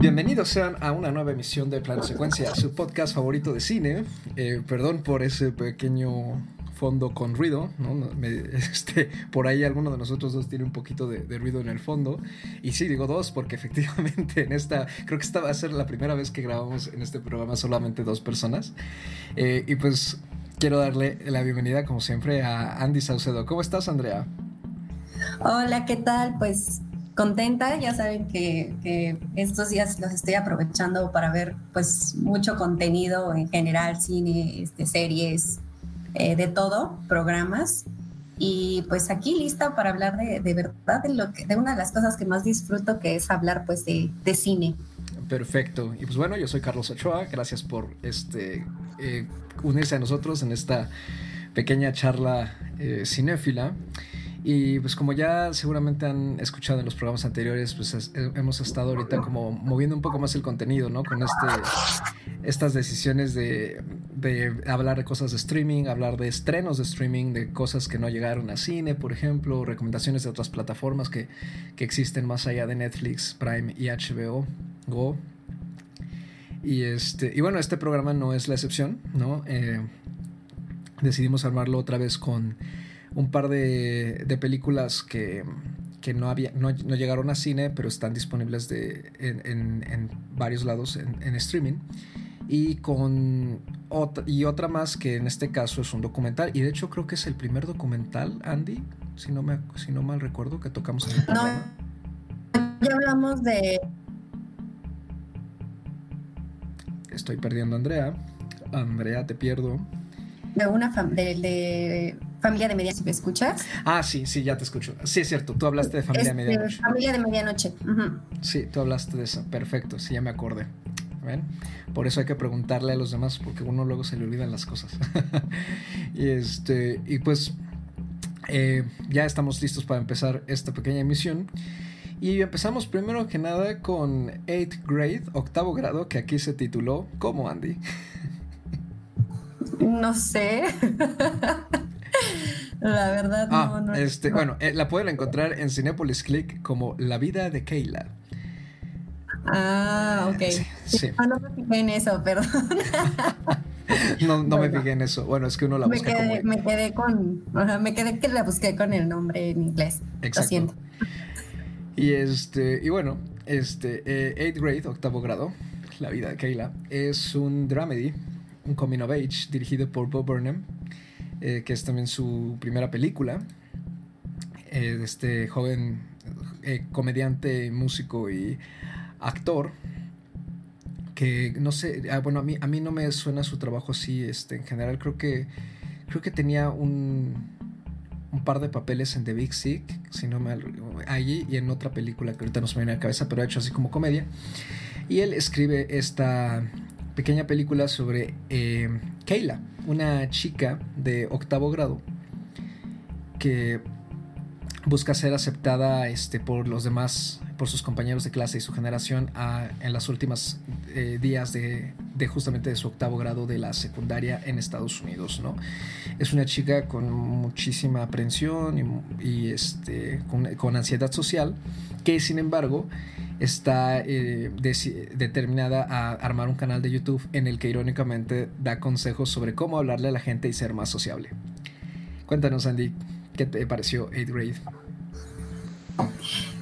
Bienvenidos sean a una nueva emisión de Plano Secuencia, su podcast favorito de cine. Eh, perdón por ese pequeño fondo con ruido, ¿no? este, por ahí alguno de nosotros dos tiene un poquito de, ruido en el fondo. Y sí, digo dos, porque efectivamente en esta, creo que esta va a ser la primera vez que grabamos en este programa solamente dos personas. Eh, y pues quiero darle la bienvenida, como siempre, a Andy Saucedo. ¿Cómo estás, Andrea? Hola, ¿qué tal? Pues contenta, ya saben que, estos días los estoy aprovechando para ver pues mucho contenido en general, cine, este, series, eh, de todo, programas. Y pues aquí lista para hablar de, de verdad de, lo que, de una de las cosas que más disfruto, que es hablar pues de, de cine. Perfecto. Y pues bueno, yo soy Carlos Ochoa. Gracias por este eh, unirse a nosotros en esta pequeña charla eh, cinéfila. Y pues como ya seguramente han escuchado en los programas anteriores, pues hemos estado ahorita como moviendo un poco más el contenido, ¿no? Con este, estas decisiones de, de hablar de cosas de streaming, hablar de estrenos de streaming, de cosas que no llegaron a cine, por ejemplo, recomendaciones de otras plataformas que, que existen más allá de Netflix, Prime y HBO Go. Y, este, y bueno, este programa no es la excepción, ¿no? Eh, decidimos armarlo otra vez con un par de, de películas que, que no, había, no, no, llegaron a cine, pero están disponibles de, en, en, en varios lados en, en, streaming. Y con otra, y otra más que en este caso es un documental. Y de hecho creo que es el primer documental, Andy, si no, me, si no mal recuerdo, que tocamos en el programa. No, ya hablamos de... Estoy perdiendo a Andrea. Andrea, te pierdo. De una de, de Familia de Medianoche, ¿me escuchas? Ah, sí, sí, ya te escucho. Sí, es cierto, tú hablaste de Familia de este, Medianoche. Familia de Medianoche. Sí, tú hablaste de eso, perfecto, sí, ya me acordé. ¿Ven? Por eso hay que preguntarle a los demás, porque uno luego se le olvidan las cosas. y, este, y pues eh, ya estamos listos para empezar esta pequeña emisión. Y empezamos primero que nada con 8th grade, octavo grado, que aquí se tituló ¿Cómo, Andy? No sé. La verdad, ah, no, Este, Bueno, eh, la pueden encontrar en Cinepolis Click como La vida de Keila. Ah, ok. Sí, no, me fijé en eso, perdón. no, no me fijé en eso. Bueno, es que uno la busca me quedé, Me quedé con... me quedé que la busqué con el nombre en inglés. Exacto. Y este... Y bueno, este... Eh, eighth grade, octavo grado, La vida de Keila, es un dramedy, un coming of age, dirigido por Bob Burnham eh, que es también su primera película, eh, este joven eh, comediante, músico y actor, que no sé, ah, bueno, a mí, a mí no me suena su trabajo así, este, en general creo que, creo que tenía un, un par de papeles en The Big Sick, si no me allí y en otra película que ahorita no se me viene a la cabeza, pero ha hecho así como comedia. Y él escribe esta pequeña película sobre Kayla, una chica de octavo grado que busca ser aceptada este, por los demás, por sus compañeros de clase y su generación en las últimas eh, días de, justamente de su octavo grado de la secundaria en Estados Unidos. ¿no? Es una chica con muchísima aprensión y, este, con, ansiedad social que sin embargo está eh, determinada a armar un canal de YouTube en el que irónicamente da consejos sobre cómo hablarle a la gente y ser más sociable. Cuéntanos, Andy, ¿qué te pareció 8 Grade?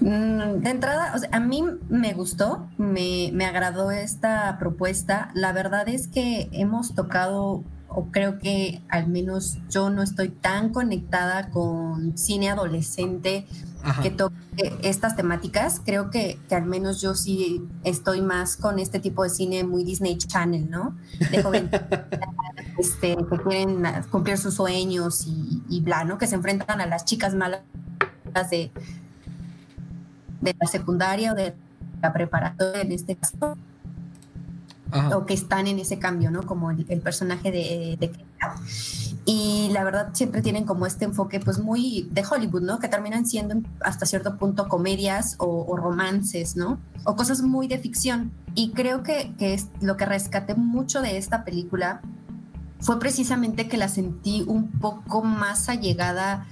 Mm, de entrada, a mí me gustó, me, me agradó esta propuesta. La verdad es que hemos tocado o creo que al menos yo no estoy tan conectada con cine adolescente que toque estas temáticas. Creo que, que, al menos yo sí estoy más con este tipo de cine muy Disney Channel, ¿no? De jóvenes este, que quieren cumplir sus sueños y, y bla, ¿no? Que se enfrentan a las chicas malas de, de la secundaria o de la preparatoria en este caso o que están en ese cambio, ¿no? Como el, personaje de, de y la verdad siempre tienen como este enfoque pues muy de Hollywood, ¿no? Que terminan siendo hasta cierto punto comedias o, romances, ¿no? O cosas muy de ficción. Y creo que, que, es lo que rescaté mucho de esta película fue precisamente que la sentí un poco más allegada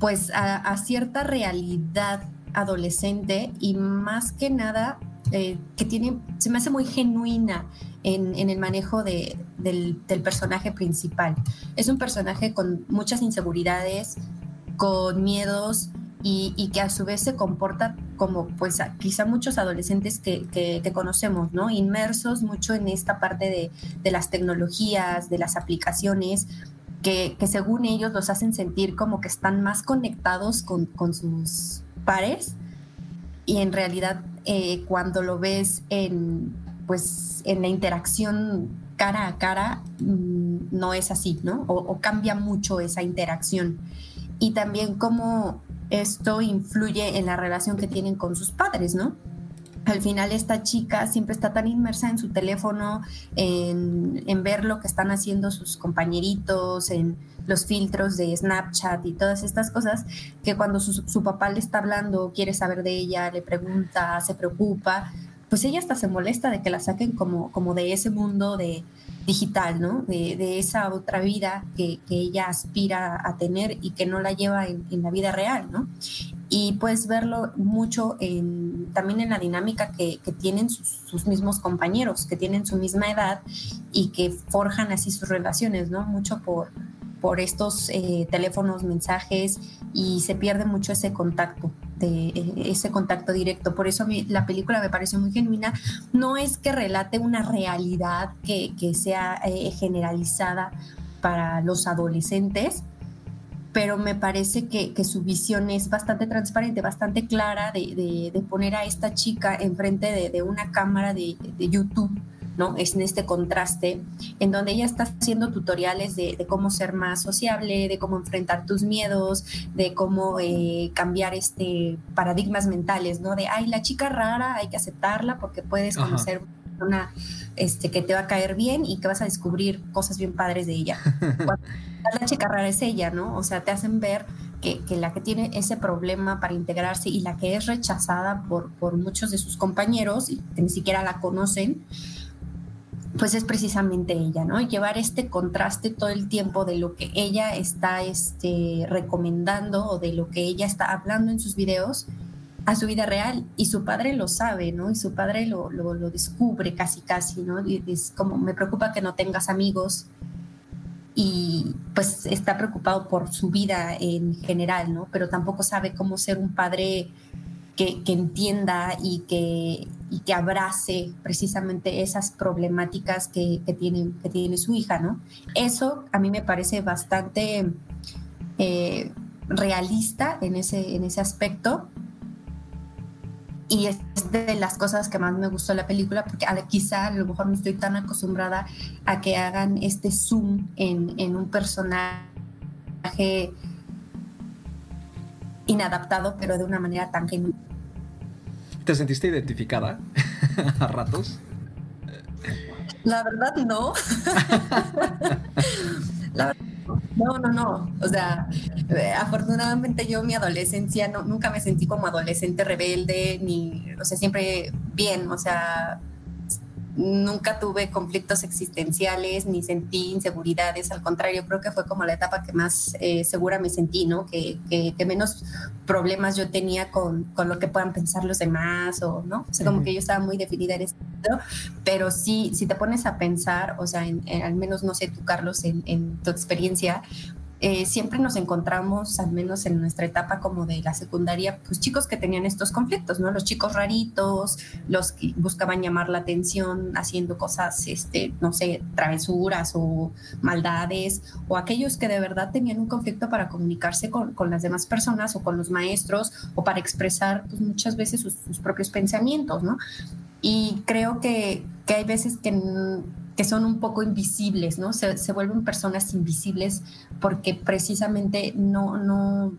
pues a, a cierta realidad adolescente y más que nada eh, que tiene, se me hace muy genuina en, el manejo del, personaje principal. Es un personaje con muchas inseguridades, con miedos y, que a su vez se comporta como pues quizá muchos adolescentes que, conocemos, ¿no? Inmersos mucho en esta parte de, las tecnologías, de las aplicaciones, que, según ellos los hacen sentir como que están más conectados con, sus pares y en realidad eh, cuando lo ves en pues en la interacción cara a cara mm, no es así, ¿no? o cambia mucho esa interacción y también cómo esto influye en la relación que tienen con sus padres, ¿no? Al final esta chica siempre está tan inmersa en su teléfono, en, ver lo que están haciendo sus compañeritos, en los filtros de Snapchat y todas estas cosas, que cuando su, su papá le está hablando, quiere saber de ella, le pregunta, se preocupa, pues ella hasta se molesta de que la saquen como, como de ese mundo de digital, ¿no? De, esa otra vida que, ella aspira a tener y que no la lleva en, la vida real, ¿no? Y puedes verlo mucho en, también en la dinámica que, tienen sus, mismos compañeros, que tienen su misma edad y que forjan así sus relaciones, ¿no? Mucho por, por estos eh, teléfonos, mensajes y se pierde mucho ese contacto, de, eh, ese contacto directo. Por eso a mí la película me pareció muy genuina. No es que relate una realidad que, sea eh, generalizada para los adolescentes, pero me parece que, su visión es bastante transparente, bastante clara de, poner a esta chica enfrente de, una cámara de, YouTube ¿no? Es en este contraste en donde ella está haciendo tutoriales de, cómo ser más sociable, de cómo enfrentar tus miedos, de cómo eh, cambiar este paradigmas mentales, ¿no? De, ay, la chica rara, hay que aceptarla porque puedes conocer una este, que te va a caer bien y que vas a descubrir cosas bien padres de ella. la chica rara es ella, ¿no? O sea, te hacen ver que, que, la que tiene ese problema para integrarse y la que es rechazada por, por muchos de sus compañeros y que ni siquiera la conocen, pues es precisamente ella, ¿no? Llevar este contraste todo el tiempo de lo que ella está este, recomendando o de lo que ella está hablando en sus videos a su vida real. Y su padre lo sabe, ¿no? Y su padre lo, lo, descubre casi, casi, ¿no? Es como, me preocupa que no tengas amigos y pues está preocupado por su vida en general, ¿no? Pero tampoco sabe cómo ser un padre que, entienda y que, y que abrace precisamente esas problemáticas que, que, tiene, que tiene su hija, ¿no? Eso a mí me parece bastante eh, realista en ese, en ese aspecto y es de las cosas que más me gustó la película porque quizá a lo mejor no estoy tan acostumbrada a que hagan este zoom en, en un personaje inadaptado pero de una manera tan genuina ¿Te sentiste identificada a ratos? La verdad no. no, no, no. O sea, eh, afortunadamente yo mi adolescencia no, nunca me sentí como adolescente rebelde, ni, o sea, siempre bien, o sea, nunca tuve conflictos existenciales ni sentí inseguridades, al contrario, creo que fue como la etapa que más eh, segura me sentí, ¿no? Que, menos problemas yo tenía con, con, lo que puedan pensar los demás o, ¿no? O sea, como que yo estaba muy definida en ese sentido, pero sí, si te pones a pensar, o sea, al menos, no sé, tú, Carlos, en, en tu experiencia, eh, siempre nos encontramos, al menos en nuestra etapa como de la secundaria, pues chicos que tenían estos conflictos, ¿no? Los chicos raritos, los que buscaban llamar la atención haciendo cosas, este, no sé, travesuras o maldades, o aquellos que de verdad tenían un conflicto para comunicarse con, con las demás personas o con los maestros o para expresar pues, muchas veces sus, sus propios pensamientos, ¿no? Y creo que, que hay veces que que son un poco invisibles, ¿no? Se, se vuelven personas invisibles porque precisamente no, no,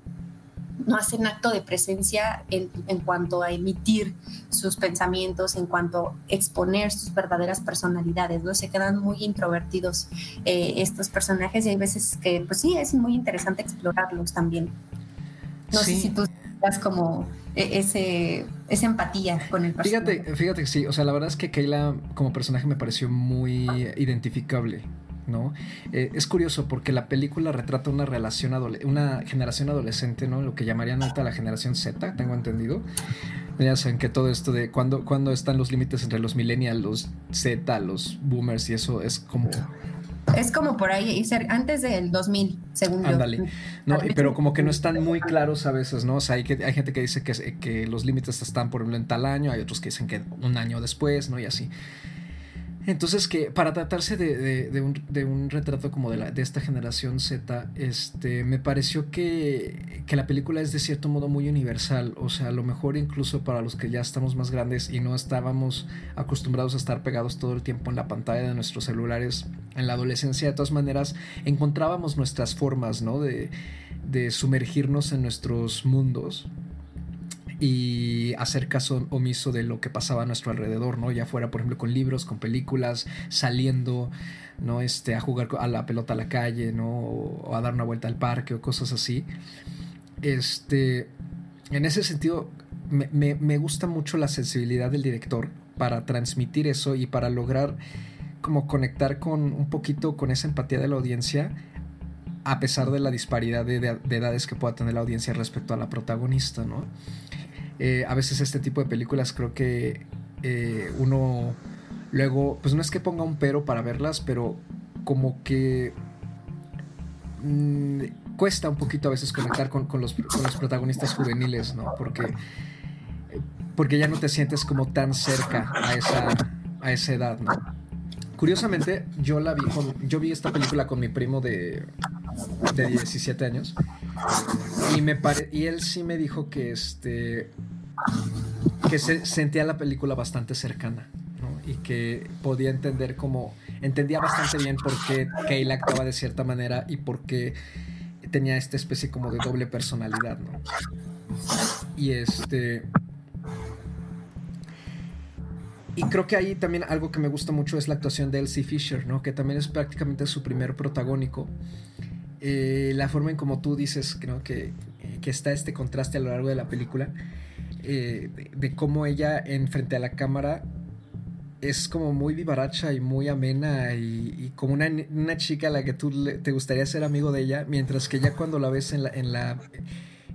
no hacen acto de presencia en, en, cuanto a emitir sus pensamientos, en cuanto a exponer sus verdaderas personalidades, ¿no? Se quedan muy introvertidos eh, estos personajes y hay veces que, pues sí, es muy interesante explorarlos también. No sé si tú estás como e, ese, esa empatía con el personaje. Fíjate, fíjate que sí, o sea, la verdad es que Kayla como personaje me pareció muy identificable. ¿no? Eh, es curioso porque la película retrata una relación una generación adolescente, ¿no? Lo que llamarían ahorita la generación Z, tengo entendido. Ya saben que todo esto de cuándo, cuando están los límites entre los millennials, los Z, los boomers y eso es como... Es como por ahí, antes del 2000, según Ándale. No, pero como que no están muy claros a veces, ¿no? O sea, hay, que, hay gente que dice que, que los límites están, por ejemplo, en tal año, hay otros que dicen que un año después, ¿no? Y así. Entonces que para tratarse de, un, retrato como de, la, de esta generación Z, este, me pareció que, la película es de cierto modo muy universal, o sea, a lo mejor incluso para los que ya estamos más grandes y no estábamos acostumbrados a estar pegados todo el tiempo en la pantalla de nuestros celulares en la adolescencia, de todas maneras encontrábamos nuestras formas, ¿no? De, de sumergirnos en nuestros mundos y hacer caso omiso de lo que pasaba a nuestro alrededor, ¿no? Ya fuera, por ejemplo, con libros, con películas, saliendo, ¿no? Este, a jugar a la pelota a la calle, ¿no? O a dar una vuelta al parque o cosas así. Este, en ese sentido, me, me gusta mucho la sensibilidad del director para transmitir eso y para lograr como conectar con un poquito con esa empatía de la audiencia a pesar de la disparidad de, de, edades que pueda tener la audiencia respecto a la protagonista, ¿no? Eh, a veces este tipo de películas creo que eh, uno luego, pues no es que ponga un pero para verlas, pero como que mm, cuesta un poquito a veces conectar con, los, protagonistas juveniles, ¿no? Porque, porque ya no te sientes como tan cerca a esa, a esa edad, ¿no? Curiosamente, yo la vi yo vi esta película con mi primo de, de 17 años y me y él sí me dijo que este que se sentía la película bastante cercana y que podía entender como entendía bastante bien por qué Kayla actuaba de cierta manera y por qué tenía esta especie como de doble personalidad y este y creo que ahí también algo que me gusta mucho es la actuación de Elsie Fisher, ¿no? Que también es prácticamente su primer protagónico. Eh, la forma en como tú dices que, que, está este contraste a lo largo de la película, eh, de, cómo ella en frente a la cámara es como muy vivaracha y muy amena y, como una, una, chica a la que tú te gustaría ser amigo de ella, mientras que ya cuando la ves en la, en la,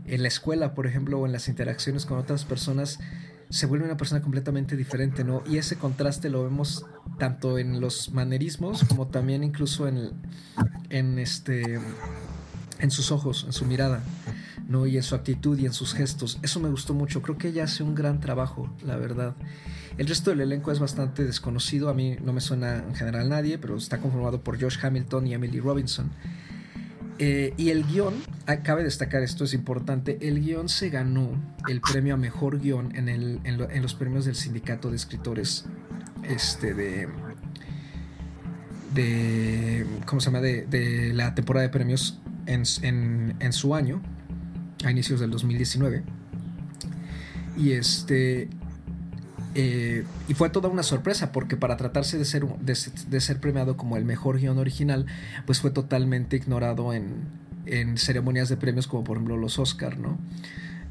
en la escuela, por ejemplo, o en las interacciones con otras personas, se vuelve una persona completamente diferente, ¿no? Y ese contraste lo vemos tanto en los manerismos como también incluso en, en este en sus ojos, en su mirada, ¿no? Y en su actitud y en sus gestos. Eso me gustó mucho. Creo que ella hace un gran trabajo, la verdad. El resto del elenco es bastante desconocido. A mí no me suena en general nadie, pero está conformado por Josh Hamilton y Emily Robinson. Eh, y el guion, cabe destacar esto, es importante, el guion se ganó el premio a mejor guion en, el, en, los premios del sindicato de escritores este, de, de, ¿cómo se llama? De, de la temporada de premios en, en, su año, a inicios del 2019. Y este, eh, y fue toda una sorpresa porque para tratarse de ser, de, ser premiado como el mejor guion original, pues fue totalmente ignorado en, en ceremonias de premios como por ejemplo los Oscar, ¿no?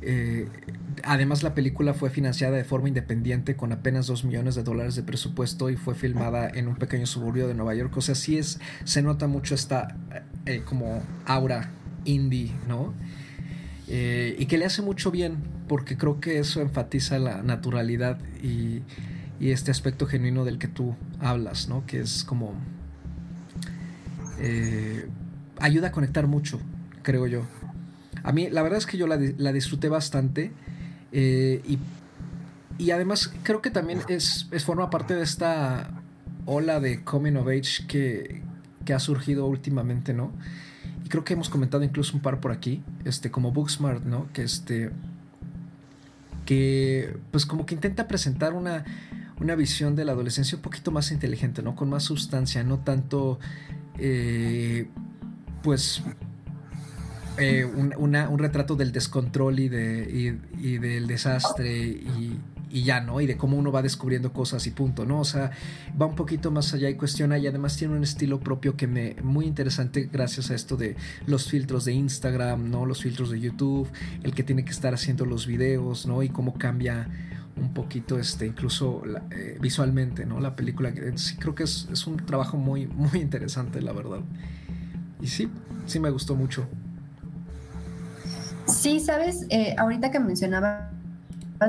Eh, además la película fue financiada de forma independiente con apenas 2 millones de dólares de presupuesto y fue filmada en un pequeño suburbio de Nueva York. O sea, sí es, se nota mucho esta eh, como aura indie, ¿no? y que le hace mucho bien porque creo que eso enfatiza la naturalidad y, este aspecto genuino del que tú hablas, ¿no? Que es como... Eh, ayuda a conectar mucho, creo yo. A mí, la verdad es que yo la, disfruté bastante eh, y, además creo que también es, forma parte de esta ola de coming of age que, que ha surgido últimamente, ¿no? Y creo que hemos comentado incluso un par por aquí, este, como Booksmart, ¿no? Que este que pues como que intenta presentar una, visión de la adolescencia un poquito más inteligente, ¿no? Con más sustancia, no tanto eh, pues eh, un, retrato del descontrol y, de, y del desastre y, y ya, ¿no? Y de cómo uno va descubriendo cosas y punto, ¿no? O sea, va un poquito más allá y cuestiona y además tiene un estilo propio que me muy interesante gracias a esto de los filtros de Instagram, ¿no? Los filtros de YouTube, el que tiene que estar haciendo los videos, ¿no? Y cómo cambia un poquito este incluso eh, visualmente no la película sí creo que es, es, un trabajo muy muy interesante la verdad y sí sí me gustó mucho sí sabes eh, ahorita que mencionaba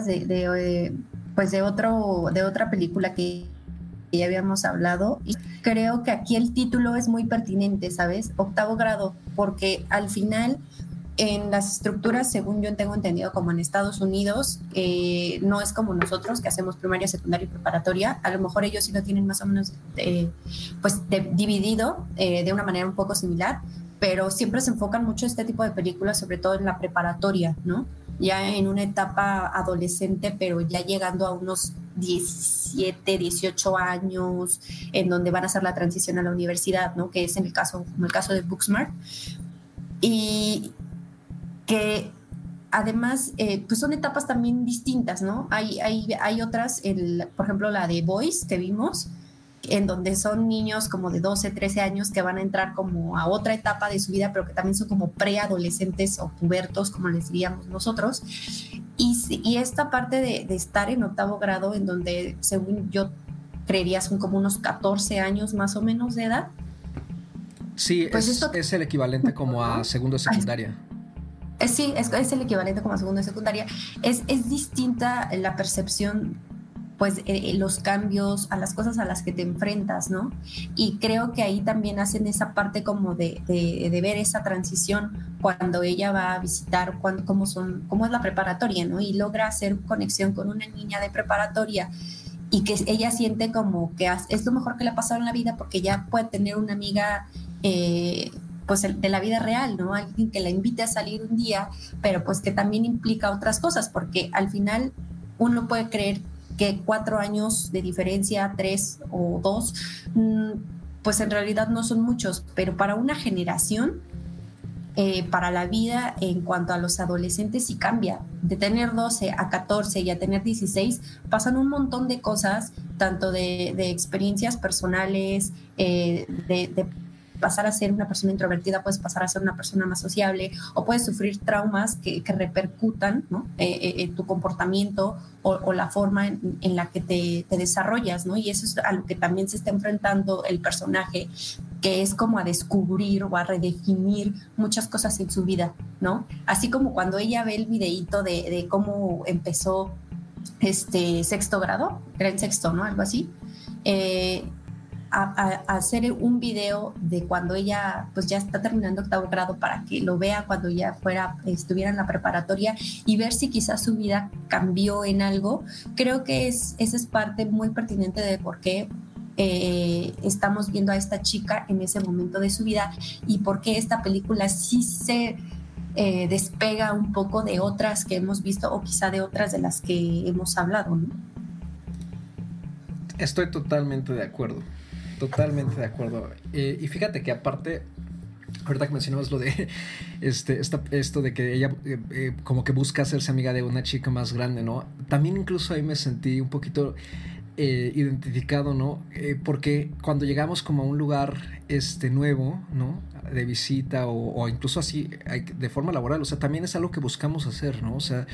de, de, pues de, otro, de otra película que ya habíamos hablado. Y creo que aquí el título es muy pertinente, ¿sabes? Octavo grado, porque al final en las estructuras, según yo tengo entendido, como en Estados Unidos, eh, no es como nosotros que hacemos primaria, secundaria y preparatoria. A lo mejor ellos sí lo tienen más o menos eh, pues dividido eh, de una manera un poco similar, pero siempre se enfocan mucho este tipo de películas, sobre todo en la preparatoria, ¿no? Ya en una etapa adolescente, pero ya llegando a unos 17, 18 años, en donde van a hacer la transición a la universidad, ¿no? Que es en el caso, como el caso de Booksmart. Y, que además, eh, pues son etapas también distintas, ¿no? Hay, hay, hay otras, el, por ejemplo, la de Boys que vimos, en donde son niños como de 12, 13 años que van a entrar como a otra etapa de su vida, pero que también son como preadolescentes o pubertos, como les diríamos nosotros. Y, y esta parte de, de, estar en octavo grado, en donde según yo creería son como unos 14 años más o menos de edad. Sí, pues es, es, el equivalente como a segundo secundaria. Eh, sí, es, es, el equivalente como a segundo de secundaria. Es, es distinta la percepción, pues eh, eh, los cambios, a las cosas a las que te enfrentas, ¿no? Y creo que ahí también hacen esa parte como de, de, ver esa transición cuando ella va a visitar cuando, cómo, son, cómo es la preparatoria, ¿no? Y logra hacer conexión con una niña de preparatoria y que ella siente como que es lo mejor que le ha pasado en la vida porque ya puede tener una amiga eh, pues de la vida real, ¿no? Alguien que la invite a salir un día, pero pues que también implica otras cosas, porque al final uno puede creer que cuatro años de diferencia, tres o dos, mm, pues en realidad no son muchos, pero para una generación, eh, para la vida en cuanto a los adolescentes sí cambia. De tener 12 a 14 y a tener 16 pasan un montón de cosas, tanto de, experiencias personales, eh, de pasar a ser una persona introvertida, puedes pasar a ser una persona más sociable o puedes sufrir traumas que, repercutan ¿no? Eh, eh, en tu comportamiento o, la forma en, la que te, desarrollas, ¿no? Y eso es a lo que también se está enfrentando el personaje, que es como a descubrir o a redefinir muchas cosas en su vida, ¿no? Así como cuando ella ve el videíto de, cómo empezó este sexto grado, era en sexto, ¿no? Algo así. Eh, hacer un video de cuando ella pues ya está terminando octavo grado para que lo vea cuando ya fuera, estuviera en la preparatoria y ver si quizás su vida cambió en algo. Creo que es, esa es parte muy pertinente de por qué eh, estamos viendo a esta chica en ese momento de su vida y por qué esta película sí se eh, despega un poco de otras que hemos visto o quizá de otras de las que hemos hablado. Estoy totalmente de acuerdo. Totalmente de acuerdo. Eh, y fíjate que aparte, ahorita que mencionabas lo de este, esto de que ella eh, eh, como que busca hacerse amiga de una chica más grande, ¿no? También incluso ahí me sentí un poquito identificado, ¿no? porque cuando llegamos como a un lugar este, nuevo, ¿no? De visita o, incluso así, de forma laboral, o sea, también es algo que buscamos hacer, ¿no? O sea,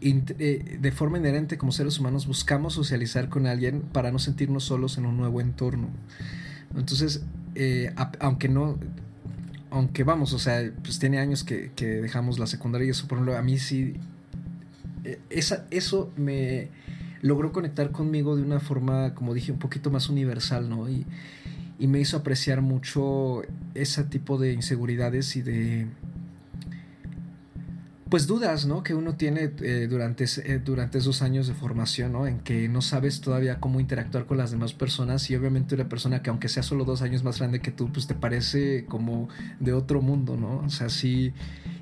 de forma inherente como seres humanos buscamos socializar con alguien para no sentirnos solos en un nuevo entorno. Entonces, eh, aunque no, aunque vamos, o sea, pues tiene años que, dejamos la secundaria y eso, por ejemplo, a mí sí, esa, eso me logró conectar conmigo de una forma, como dije, un poquito más universal, ¿no? Y, y me hizo apreciar mucho ese tipo de inseguridades y de pues dudas, ¿no? Que uno tiene eh, durante, eh, durante esos años de formación, ¿no? En que no sabes todavía cómo interactuar con las demás personas y obviamente una persona que aunque sea solo dos años más grande que tú, pues te parece como de otro mundo, ¿no? O sea, sí,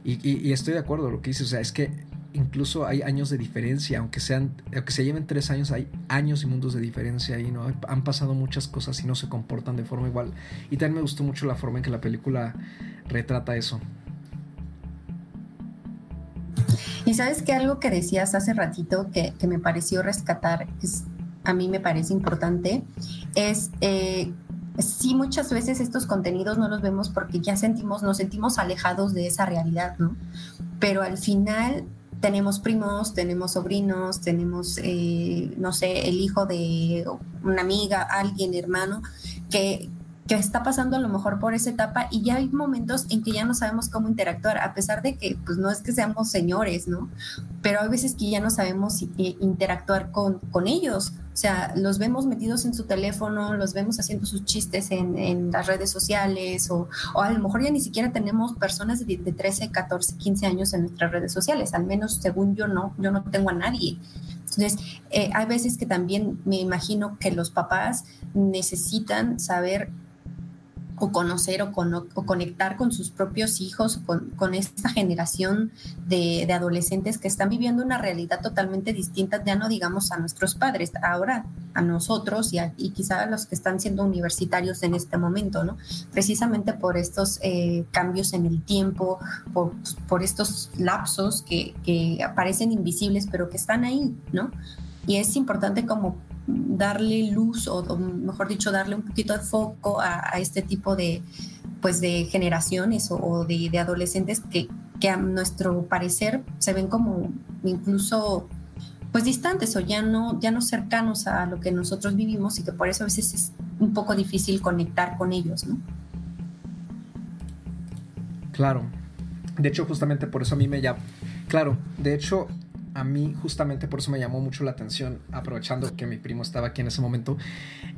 y, estoy de acuerdo con lo que dices, o sea, es que incluso hay años de diferencia, aunque sean, aunque se lleven tres años, hay años y mundos de diferencia ahí, ¿no? Han pasado muchas cosas y no se comportan de forma igual. Y también me gustó mucho la forma en que la película retrata eso. Y sabes que algo que decías hace ratito que, me pareció rescatar, es, a mí me parece importante, es eh, sí muchas veces estos contenidos no los vemos porque ya sentimos, nos sentimos alejados de esa realidad, ¿no? Pero al final tenemos primos, tenemos sobrinos, tenemos, eh, no sé, el hijo de una amiga, alguien, hermano, que, que está pasando a lo mejor por esa etapa y ya hay momentos en que ya no sabemos cómo interactuar, a pesar de que pues no es que seamos señores, ¿no? Pero hay veces que ya no sabemos interactuar con, con ellos. O sea, los vemos metidos en su teléfono, los vemos haciendo sus chistes en, en las redes sociales o, o, a lo mejor ya ni siquiera tenemos personas de, de 13, 14, 15 años en nuestras redes sociales, al menos según yo no, yo no tengo a nadie. Entonces, eh, hay veces que también me imagino que los papás necesitan saber o conocer o, conectar con sus propios hijos, con, con esta generación de, adolescentes que están viviendo una realidad totalmente distinta, ya no digamos a nuestros padres, ahora a nosotros y, y quizá a los que están siendo universitarios en este momento, ¿no? Precisamente por estos eh, cambios en el tiempo, por, por estos lapsos que, que parecen invisibles, pero que están ahí, ¿no? Y es importante como darle luz o, mejor dicho darle un poquito de foco a, este tipo de pues de generaciones o, de, adolescentes que, que, a nuestro parecer se ven como incluso pues distantes o ya no ya no cercanos a lo que nosotros vivimos y que por eso a veces es un poco difícil conectar con ellos no claro. De hecho justamente por eso a mí me llama. Claro de hecho a mí justamente por eso me llamó mucho la atención, aprovechando que mi primo estaba aquí en ese momento,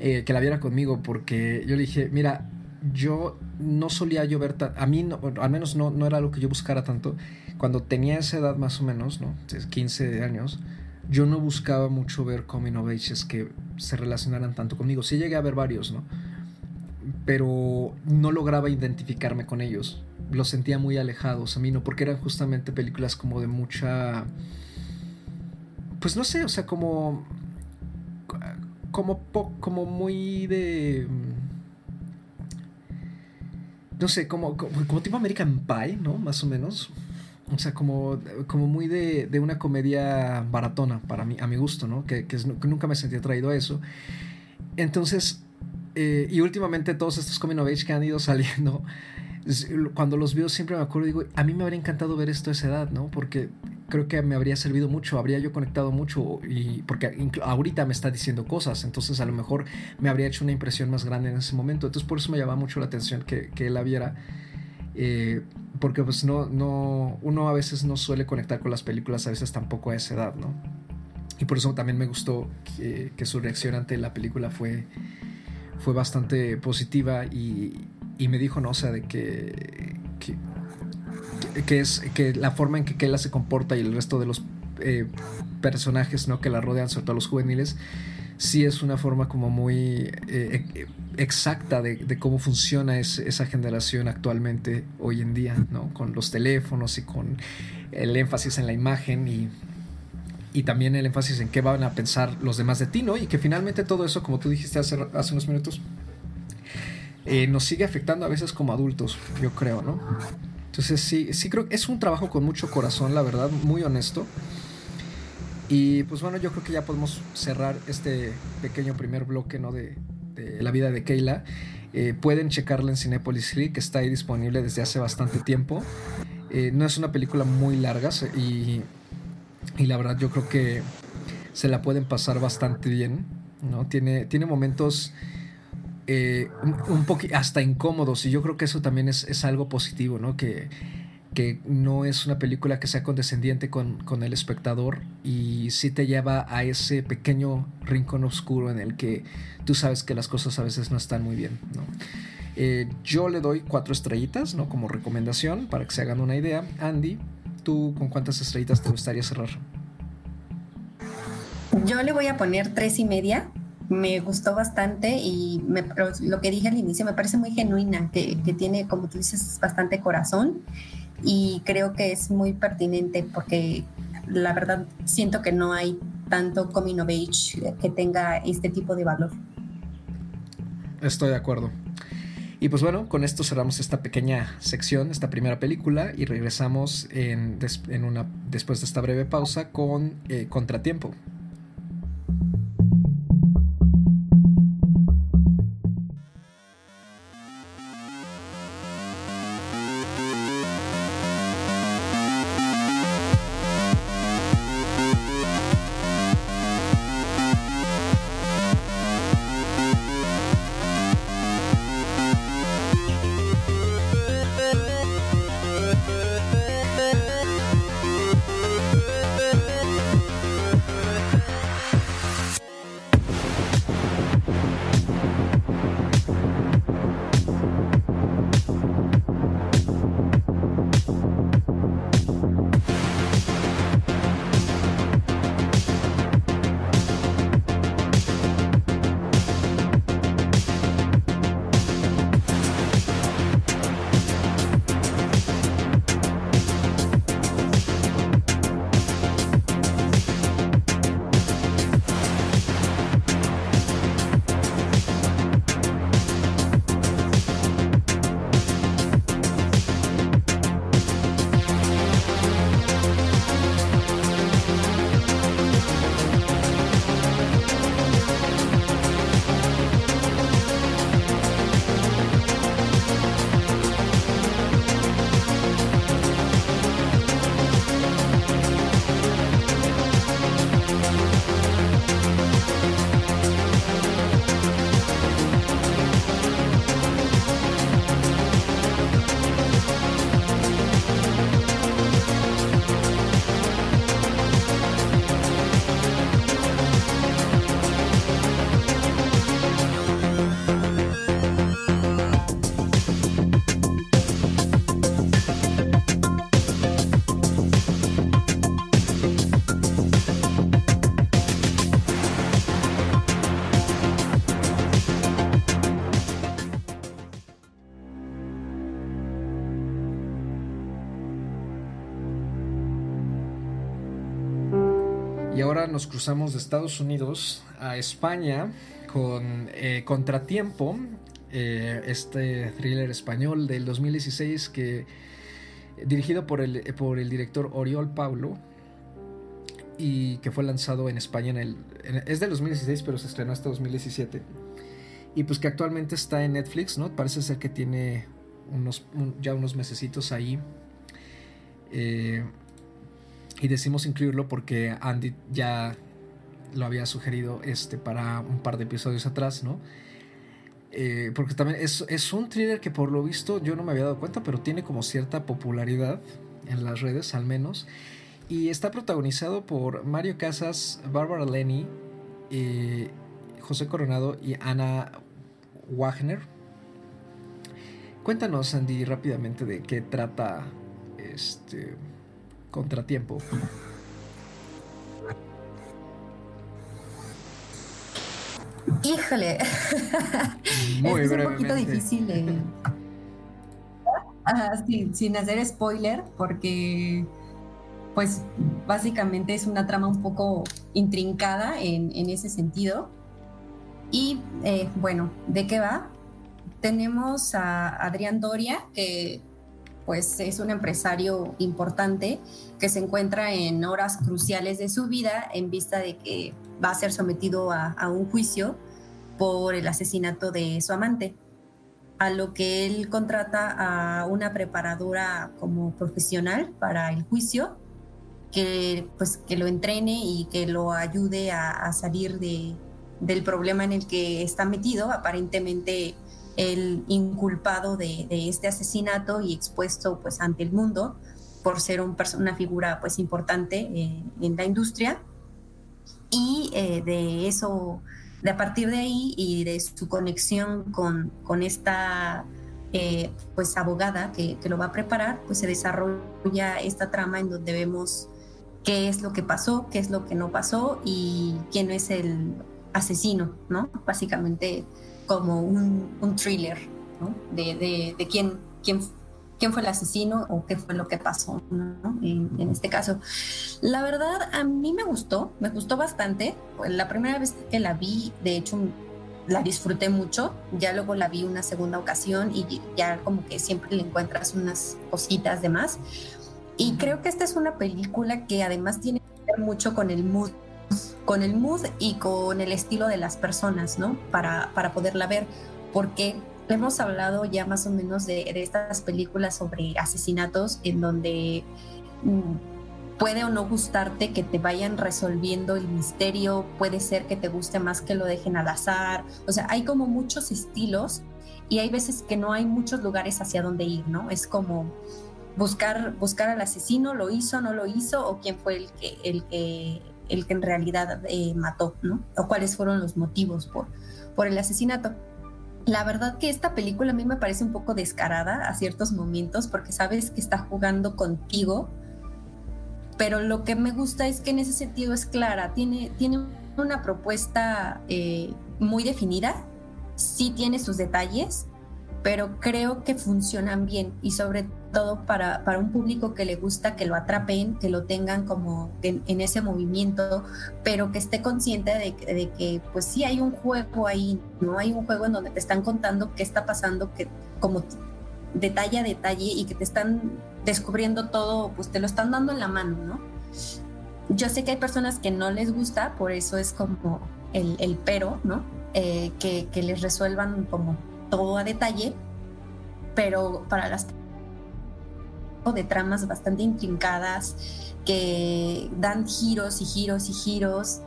eh, que la viera conmigo, porque yo le dije, mira, yo no solía yo ver, a mí al menos no, no era lo que yo buscara tanto, cuando tenía esa edad más o menos, ¿no? 15 años, yo no buscaba mucho ver coming of ages que se relacionaran tanto conmigo, sí llegué a ver varios, ¿no? Pero no lograba identificarme con ellos, los sentía muy alejados a mí, ¿no? Porque eran justamente películas como de mucha pues no sé, o sea, como como como muy de no sé, como, como, tipo American Pie, ¿no? Más o menos. O sea, como, como muy de, de una comedia baratona para mí, a mi gusto, ¿no? Que, que, nunca me sentí atraído a eso. Entonces, eh, y últimamente todos estos coming of age que han ido saliendo, cuando los veo siempre me acuerdo digo, a mí me habría encantado ver esto a esa edad, ¿no? Porque creo que me habría servido mucho, habría yo conectado mucho y porque ahorita me está diciendo cosas, entonces a lo mejor me habría hecho una impresión más grande en ese momento, entonces por eso me llamaba mucho la atención que, que él la viera. Eh, porque pues no, no, uno a veces no suele conectar con las películas, a veces tampoco a esa edad, ¿no? Y por eso también me gustó que, que su reacción ante la película fue, fue bastante positiva y, y me dijo, no, o sea, de que, que, es que la forma en que Kayla se comporta y el resto de los eh, personajes ¿no? que la rodean, sobre todo los juveniles, sí es una forma como muy eh, exacta de, cómo funciona esa generación actualmente, hoy en día, ¿no? con los teléfonos y con el énfasis en la imagen y, y también el énfasis en qué van a pensar los demás de ti, ¿no? Y que finalmente todo eso, como tú dijiste hace, hace unos minutos, eh, nos sigue afectando a veces como adultos, yo creo, ¿no? Entonces sí, sí creo que es un trabajo con mucho corazón, la verdad, muy honesto. Y pues bueno, yo creo que ya podemos cerrar este pequeño primer bloque, ¿no? De, la vida de Keila. Eh, pueden checarla en Cinepolis Click, que está ahí disponible desde hace bastante tiempo. Eh, no es una película muy larga y, y la verdad yo creo que se la pueden pasar bastante bien, ¿no? Tiene, tiene momentos eh, un, poco hasta incómodos y yo creo que eso también es, algo positivo, ¿no? Que, que, no es una película que sea condescendiente con, con, el espectador y sí te lleva a ese pequeño rincón oscuro en el que tú sabes que las cosas a veces no están muy bien, ¿no? Eh, yo le doy cuatro estrellitas, ¿no? Como recomendación para que se hagan una idea. Andy, ¿tú con cuántas estrellitas te gustaría cerrar? Yo le voy a poner tres y media me gustó bastante y lo que dije al inicio me parece muy genuina, que, tiene, como tú dices, bastante corazón y creo que es muy pertinente porque la verdad siento que no hay tanto coming of age que tenga este tipo de valor. Estoy de acuerdo. Y pues bueno, con esto cerramos esta pequeña sección, esta primera película, y regresamos en, una, después de esta breve pausa con eh, Contratiempo. Nos cruzamos de Estados Unidos a España con eh, Contratiempo, eh, este thriller español del 2016 que dirigido por el, por el director Oriol Pablo y que fue lanzado en España en el... es del 2016 pero se estrenó hasta 2017 y pues que actualmente está en Netflix, ¿no? Parece ser que tiene unos, ya unos mesecitos ahí. Eh, y decimos incluirlo porque Andy ya lo había sugerido este, para un par de episodios atrás, ¿no? Eh, porque también es, es, un thriller que por lo visto yo no me había dado cuenta, pero tiene como cierta popularidad en las redes al menos. Y está protagonizado por Mario Casas, Barbara Lenny, eh, José Coronado y Ana Wagner. Cuéntanos, Andy, rápidamente de qué trata este contratiempo. Híjole, Muy es un poquito difícil sin, hacer spoiler, porque pues básicamente es una trama un poco intrincada en, en ese sentido. Y eh, bueno, ¿de qué va? Tenemos a Adrián Doria, que pues es un empresario importante que se encuentra en horas cruciales de su vida en vista de que va a ser sometido a, un juicio por el asesinato de su amante, a lo que él contrata a una preparadora como profesional para el juicio, que pues que lo entrene y que lo ayude a salir de, del problema en el que está metido, aparentemente el inculpado de, este asesinato y expuesto pues ante el mundo por ser un, una figura pues importante eh, en la industria. Y eh, de eso de a partir de ahí y de su conexión con, con esta eh, pues abogada que, que, lo va a preparar pues se desarrolla esta trama en donde vemos qué es lo que pasó qué es lo que no pasó y quién es el asesino, ¿no? Básicamente como un, thriller, ¿no? De, quién, quién, quién fue el asesino o qué fue lo que pasó, ¿no? En, este caso. La verdad, a mí me gustó, me gustó bastante. La primera vez que la vi, de hecho, la disfruté mucho. Ya luego la vi una segunda ocasión y ya como que siempre le encuentras unas cositas de más. Y creo que esta es una película que además tiene que ver mucho con el mood con el mood y con el estilo de las personas, ¿no? Para, para poderla ver, porque hemos hablado ya más o menos de, estas películas sobre asesinatos en donde mm, puede o no gustarte que te vayan resolviendo el misterio, puede ser que te guste más que lo dejen al azar, o sea, hay como muchos estilos y hay veces que no hay muchos lugares hacia donde ir, ¿no? Es como buscar, buscar al asesino, lo hizo, no lo hizo, o quién fue el que, el que el que en realidad eh, mató, ¿no? O cuáles fueron los motivos por, por el asesinato. La verdad que esta película a mí me parece un poco descarada a ciertos momentos porque sabes que está jugando contigo, pero lo que me gusta es que en ese sentido es clara, tiene, tiene una propuesta eh, muy definida, sí tiene sus detalles, pero creo que funcionan bien y sobre todo para, para un público que le gusta que lo atrapen, que lo tengan como en, ese movimiento, pero que esté consciente de, de, que pues sí hay un juego ahí, ¿no? Hay un juego en donde te están contando qué está pasando, que como detalle a detalle y que te están descubriendo todo, pues te lo están dando en la mano, ¿no? Yo sé que hay personas que no les gusta, por eso es como el, el pero, ¿no? Eh, que, que les resuelvan como todo a detalle, pero para las de tramas bastante intrincadas que dan giros y giros y giros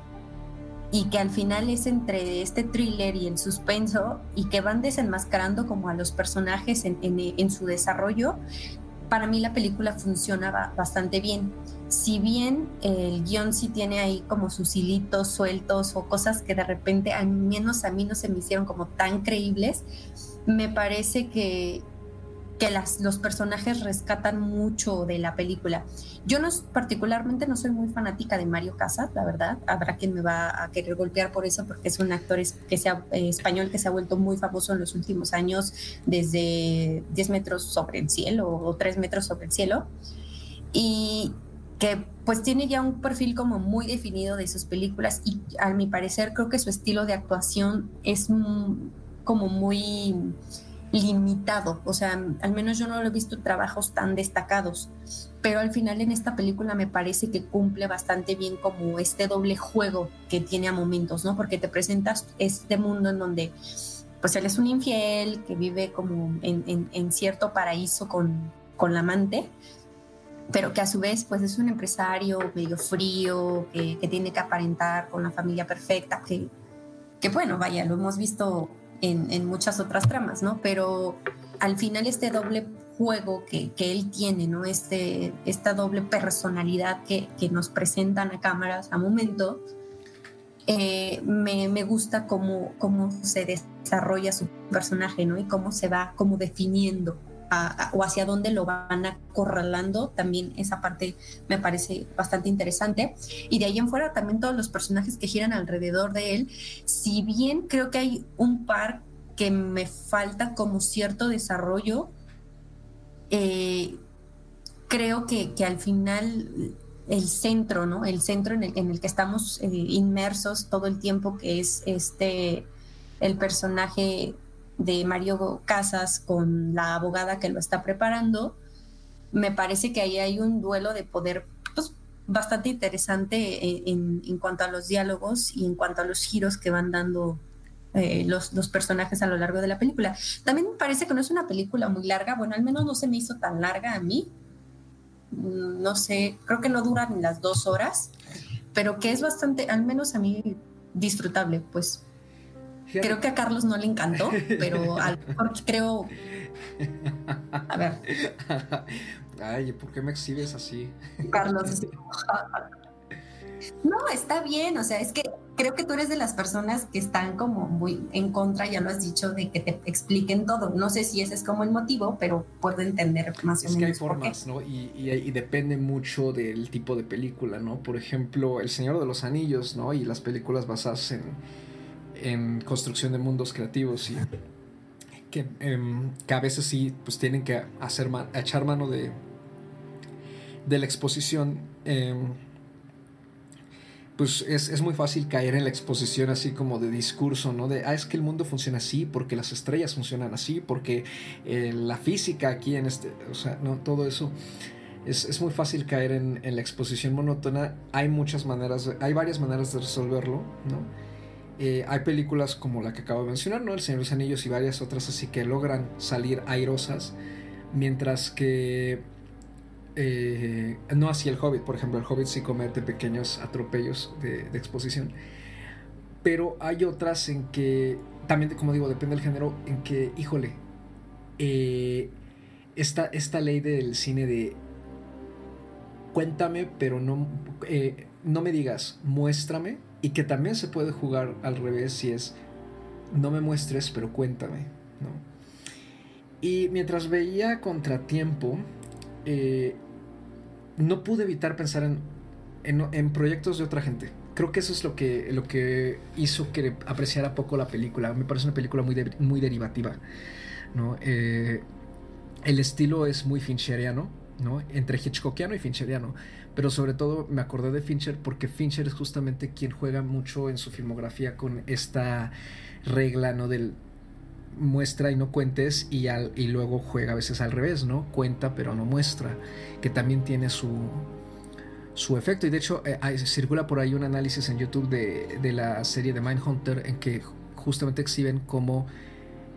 y que al final es entre este thriller y el suspenso y que van desenmascarando como a los personajes en, su desarrollo, para mí la película funciona bastante bien. Si bien el guion sí tiene ahí como sus hilitos sueltos o cosas que de repente al menos a mí no se me hicieron como tan creíbles, me parece que, que las, los personajes rescatan mucho de la película. Yo no, particularmente no soy muy fanática de Mario Casas, la verdad. Habrá quien me va a querer golpear por eso, porque es un actor que sea, eh, español que se ha vuelto muy famoso en los últimos años, desde 10 metros sobre el cielo o 3 metros sobre el cielo. Y que pues tiene ya un perfil como muy definido de sus películas y a mi parecer creo que su estilo de actuación es como muy limitado, o sea, al menos yo no lo he visto trabajos tan destacados, pero al final en esta película me parece que cumple bastante bien como este doble juego que tiene a momentos, ¿no? Porque te presentas este mundo en donde pues él es un infiel que vive como en, cierto paraíso con, con la amante, pero que a su vez pues es un empresario medio frío, que, tiene que aparentar con la familia perfecta, que, que bueno, vaya, lo hemos visto en, muchas otras tramas, ¿no? Pero al final este doble juego que, él tiene, ¿no? Este, esta doble personalidad que, nos presentan a cámaras a momento, eh, me, me, gusta cómo, cómo se desarrolla su personaje, ¿no? Y cómo se va como definiendo o hacia dónde lo van acorralando, también esa parte me parece bastante interesante. Y de ahí en fuera también todos los personajes que giran alrededor de él, si bien creo que hay un par que me falta como cierto desarrollo, eh, creo que, que, al final el centro, ¿no? El centro en el, en el que estamos eh, inmersos todo el tiempo, que es este, el personaje de Mario Casas con la abogada que lo está preparando, me parece que ahí hay un duelo de poder pues, bastante interesante en, cuanto a los diálogos y en cuanto a los giros que van dando eh, los, los, personajes a lo largo de la película. También me parece que no es una película muy larga, bueno, al menos no se me hizo tan larga a mí. Mm, no sé, creo que no dura ni las dos horas, pero que es bastante, al menos a mí, disfrutable, pues Creo que a Carlos no le encantó, pero al mejor creo. A ver. Ay, ¿por qué me exhibes así? Carlos. No, está bien, o sea, es que creo que tú eres de las personas que están como muy en contra, ya lo has dicho, de que te expliquen todo. No sé si ese es como el motivo, pero puedo entender más o menos. Es que hay formas, ¿no? Y, y, depende mucho del tipo de película, ¿no? Por ejemplo, El Señor de los Anillos, ¿no? Y las películas basadas en en construcción de mundos creativos y que, em, que, a veces sí pues tienen que hacer echar mano de, de la exposición em, pues es, muy fácil caer en la exposición así como de discurso, ¿no? De, ah, es que el mundo funciona así, porque las estrellas funcionan así, porque eh, la física aquí en este, o sea, no, todo eso. Es, es muy fácil caer en, en, la exposición monótona. Hay muchas maneras, hay varias maneras de resolverlo, ¿no? Eh, hay películas como la que acabo de mencionar, ¿no? El Señor de los Anillos y varias otras así que logran salir airosas, mientras que eh, no así el Hobbit, por ejemplo, el Hobbit sí comete pequeños atropellos de, exposición, pero hay otras en que, también como digo, depende del género, en que, híjole, eh, esta, esta ley del cine de cuéntame, pero no, no me digas, muéstrame, y que también se puede jugar al revés si es no me muestres, pero cuéntame. ¿no? Y mientras veía Contratiempo, eh, no pude evitar pensar en, en, proyectos de otra gente. Creo que eso es lo que, lo que hizo que apreciara poco la película. Me parece una película muy, muy derivativa. ¿no? Eh, el estilo es muy fincheriano, ¿no? entre Hitchcockiano y fincheriano pero sobre todo me acordé de Fincher porque Fincher es justamente quien juega mucho en su filmografía con esta regla, ¿no? Del muestra y no cuentes y, al, y luego juega a veces al revés, ¿no? Cuenta pero no muestra, que también tiene su, su efecto. Y de hecho eh, circula por ahí un análisis en YouTube de, de la serie de Mindhunter en que justamente exhiben cómo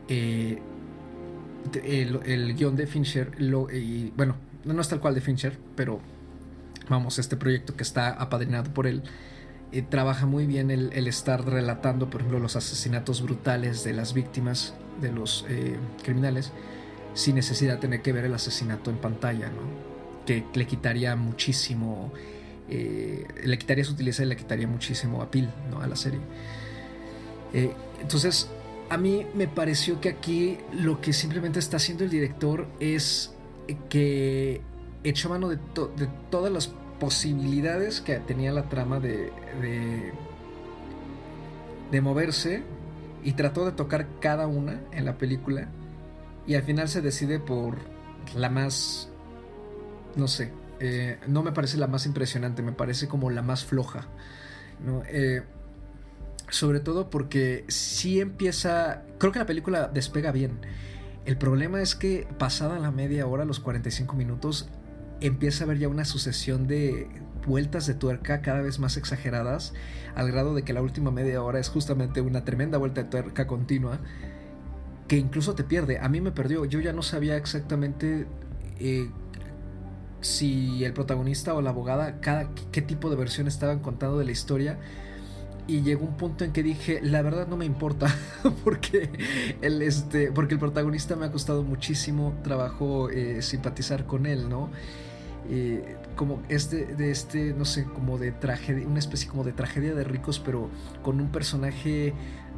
eh, el, el, guion de Fincher, lo, y, bueno, no es tal cual de Fincher, pero vamos, este proyecto que está apadrinado por él, eh, trabaja muy bien el, estar relatando, por ejemplo, los asesinatos brutales de las víctimas, de los eh, criminales, sin necesidad de tener que ver el asesinato en pantalla, ¿no? Que le quitaría muchísimo, eh, le quitaría su utilidad y le quitaría muchísimo apil ¿no? a la serie. entonces, a mí me pareció que aquí lo que simplemente está haciendo el director es que echó mano de, de todas las posibilidades que tenía la trama de, de, moverse y trató de tocar cada una en la película y al final se decide por la más, no sé, Eh, no me parece la más impresionante, me parece como la más floja. ¿no? Eh, sobre todo porque si empieza, creo que la película despega bien. El problema es que pasada la media hora, los 45 minutos, empieza a haber ya una sucesión de vueltas de tuerca cada vez más exageradas, al grado de que la última media hora es justamente una tremenda vuelta de tuerca continua, que incluso te pierde. A mí me perdió, yo ya no sabía exactamente eh, si el protagonista o la abogada, cada, qué tipo de versión estaban contando de la historia y llegó un punto en que dije, la verdad no me importa, porque el, este, porque el protagonista me ha costado muchísimo trabajo eh, simpatizar con él, ¿no? Eh, como este, de este, no sé, como de tragedia, una especie como de tragedia de ricos, pero con un personaje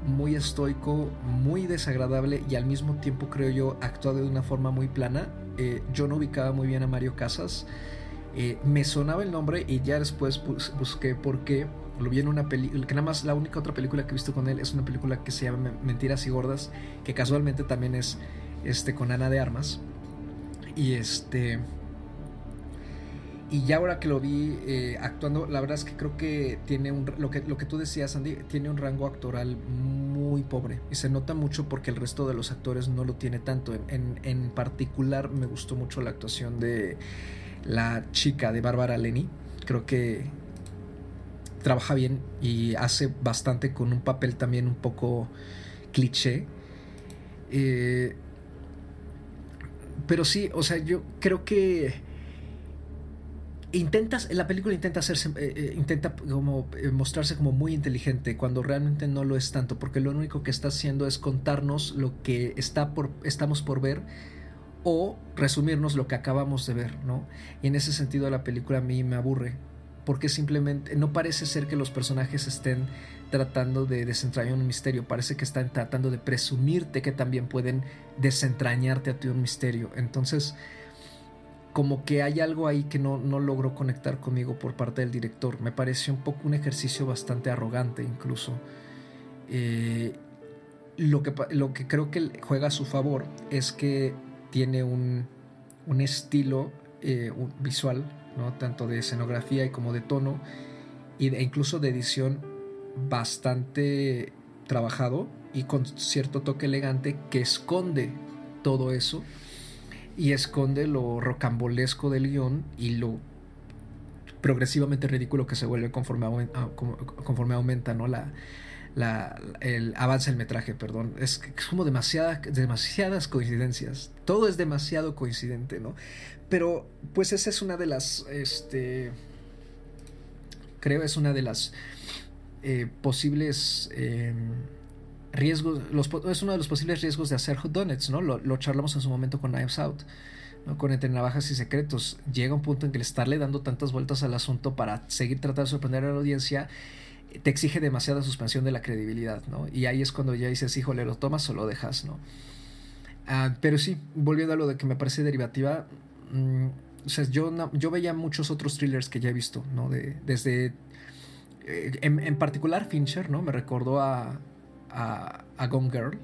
muy estoico, muy desagradable y al mismo tiempo creo yo actuado de una forma muy plana. Eh, yo no ubicaba muy bien a Mario Casas. me sonaba el nombre y ya después busqué por qué lo vi en una película, que nada más la única otra película que he visto con él es una película que se llama Mentiras y Gordas, que casualmente también es este, con Ana de Armas. Y este... Y ya ahora que lo vi eh, actuando, la verdad es que creo que tiene un... Lo que, lo que tú decías, Andy, tiene un rango actoral muy pobre. Y se nota mucho porque el resto de los actores no lo tiene tanto. En, en particular me gustó mucho la actuación de la chica de Bárbara Lenny. Creo que trabaja bien y hace bastante con un papel también un poco cliché. Eh, pero sí, o sea, yo creo que intentas, la película intenta hacerse, eh, eh, intenta como mostrarse como muy inteligente cuando realmente no lo es tanto, porque lo único que está haciendo es contarnos lo que está por, estamos por ver o resumirnos lo que acabamos de ver, ¿no? Y en ese sentido la película a mí me aburre porque simplemente no parece ser que los personajes estén tratando de desentrañar un misterio, parece que están tratando de presumirte que también pueden desentrañarte a ti un misterio. Entonces, como que hay algo ahí que no, no logró conectar conmigo por parte del director. Me pareció un poco un ejercicio bastante arrogante incluso. Eh, lo, que, lo que creo que juega a su favor es que tiene un, un estilo eh, visual tanto de escenografía y como de tono, e incluso de edición bastante trabajado y con cierto toque elegante que esconde todo eso y esconde lo rocambolesco del guion y lo progresivamente ridículo que se vuelve conforme, conforme aumenta ¿no? la, la, el avance metraje, perdón. Es, como demasiada, demasiadas coincidencias. Todo es demasiado coincidente, ¿no? Pero, pues esa es una de las, este, creo es una de las eh, posibles em, riesgos, es uno de los posibles riesgos de hacer donuts, ¿no? Lo, charlamos en su momento con Knives Out, ¿no? Con Entre Navajas y Secretos. Llega un punto en que el estarle dando tantas vueltas al asunto para seguir tratando de sorprender a la audiencia te exige demasiada suspensión de la credibilidad, ¿no? Y ahí es cuando ya dices, híjole, lo tomas o lo dejas, ¿no? Ah, pero sí, volviendo a lo de que me parece derivativa, mm, o sea, yo, yo veía muchos otros thrillers que ya he visto, ¿no? De, desde, eh, en, particular Fincher, ¿no? Me recordó a, a, Gone Girl.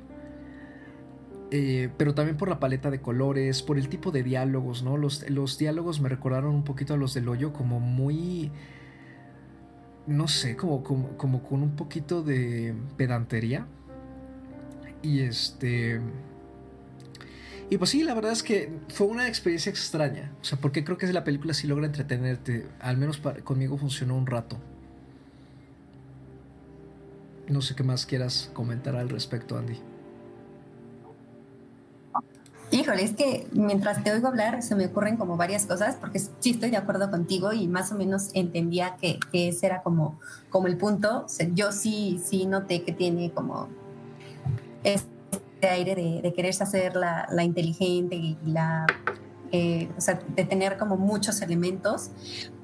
Eh, pero también por la paleta de colores, por el tipo de diálogos, ¿no? Los, los diálogos me recordaron un poquito a los del hoyo, como muy no sé, como, como, con un poquito de pedantería. Y este... Y pues sí, la verdad es que fue una experiencia extraña. O sea, porque creo que la película sí logra entretenerte. Al menos conmigo funcionó un rato. No sé qué más quieras comentar al respecto, Andy. Híjole, es que mientras te oigo hablar se me ocurren como varias cosas, porque sí estoy de acuerdo contigo y más o menos entendía que, ese era como, como el punto. yo sí, sí noté que tiene como este aire de, quererse hacer la, inteligente y la, eh, o sea, de tener como muchos elementos,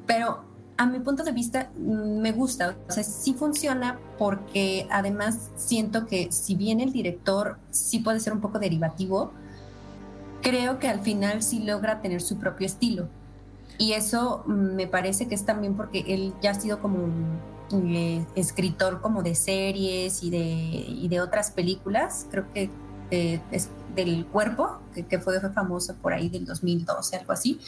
pero a mi punto de vista mm, me gusta, o sea, sí funciona porque además siento que si bien el director sí puede ser un poco derivativo, creo que al final sí logra tener su propio estilo. Y eso me parece que es también porque él ya ha sido como un eh, escritor como de series y de, y de otras películas, creo que es del cuerpo, que, fue, fue, famoso por ahí del 2012, algo así.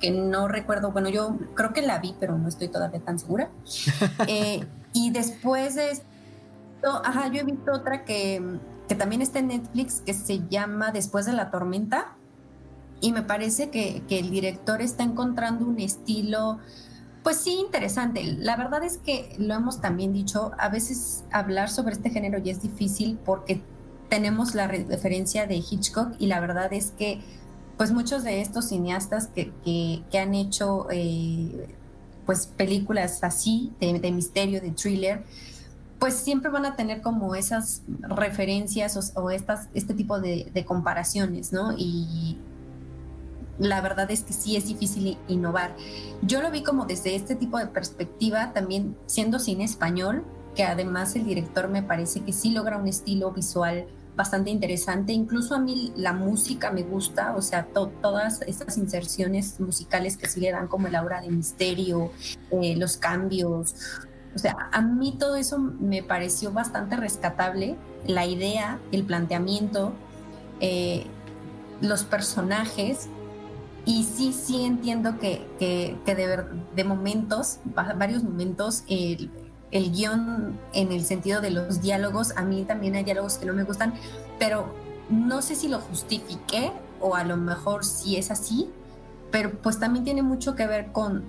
Que no recuerdo, bueno, yo creo que la vi, pero no estoy todavía tan segura. Eh, y después de esto, ajá, yo he visto otra que, que también está en Netflix, que se llama Después de la tormenta, y me parece que, que el director está encontrando un estilo pues sí, interesante. La verdad es que lo hemos también dicho, a veces hablar sobre este género ya es difícil porque tenemos la referencia de Hitchcock y la verdad es que pues muchos de estos cineastas que, que, han hecho eh, pues películas así de, misterio, de thriller, pues siempre van a tener como esas referencias o, estas, este tipo de, de, comparaciones, ¿no? Y la verdad es que sí es difícil innovar. Yo lo vi como desde este tipo de perspectiva, también siendo cine español, que además el director me parece que sí logra un estilo visual bastante interesante. Incluso a mí la música me gusta, o sea, todas estas inserciones musicales que sí le dan como el aura de misterio, eh, los cambios. O sea, a mí todo eso me pareció bastante rescatable. La idea, el planteamiento, eh, los personajes y sí, sí entiendo que, que, de, de, momentos, varios momentos, el, el guion en el sentido de los diálogos, a mí también hay diálogos que no me gustan, pero no sé si lo justifiqué o a lo mejor sí es así, pero pues también tiene mucho que ver con,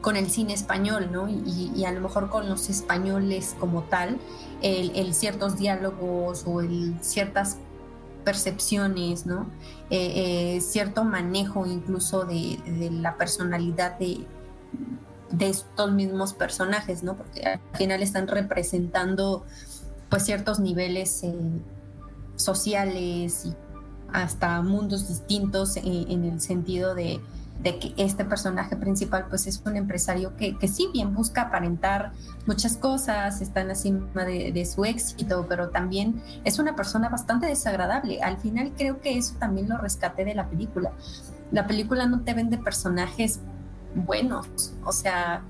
con el cine español, ¿no? Y, a lo mejor con los españoles como tal, el, ciertos diálogos o el ciertas percepciones, ¿no? Eh, eh, cierto manejo incluso de, la personalidad de, de, estos mismos personajes, ¿no? Porque al final están representando pues ciertos niveles eh, sociales y hasta mundos distintos en el sentido de, de que este personaje principal pues es un empresario que, que sí bien busca aparentar muchas cosas, está en la cima de, su éxito, pero también es una persona bastante desagradable. Al final creo que eso también lo rescaté de la película. La película no te vende personajes buenos, o sea,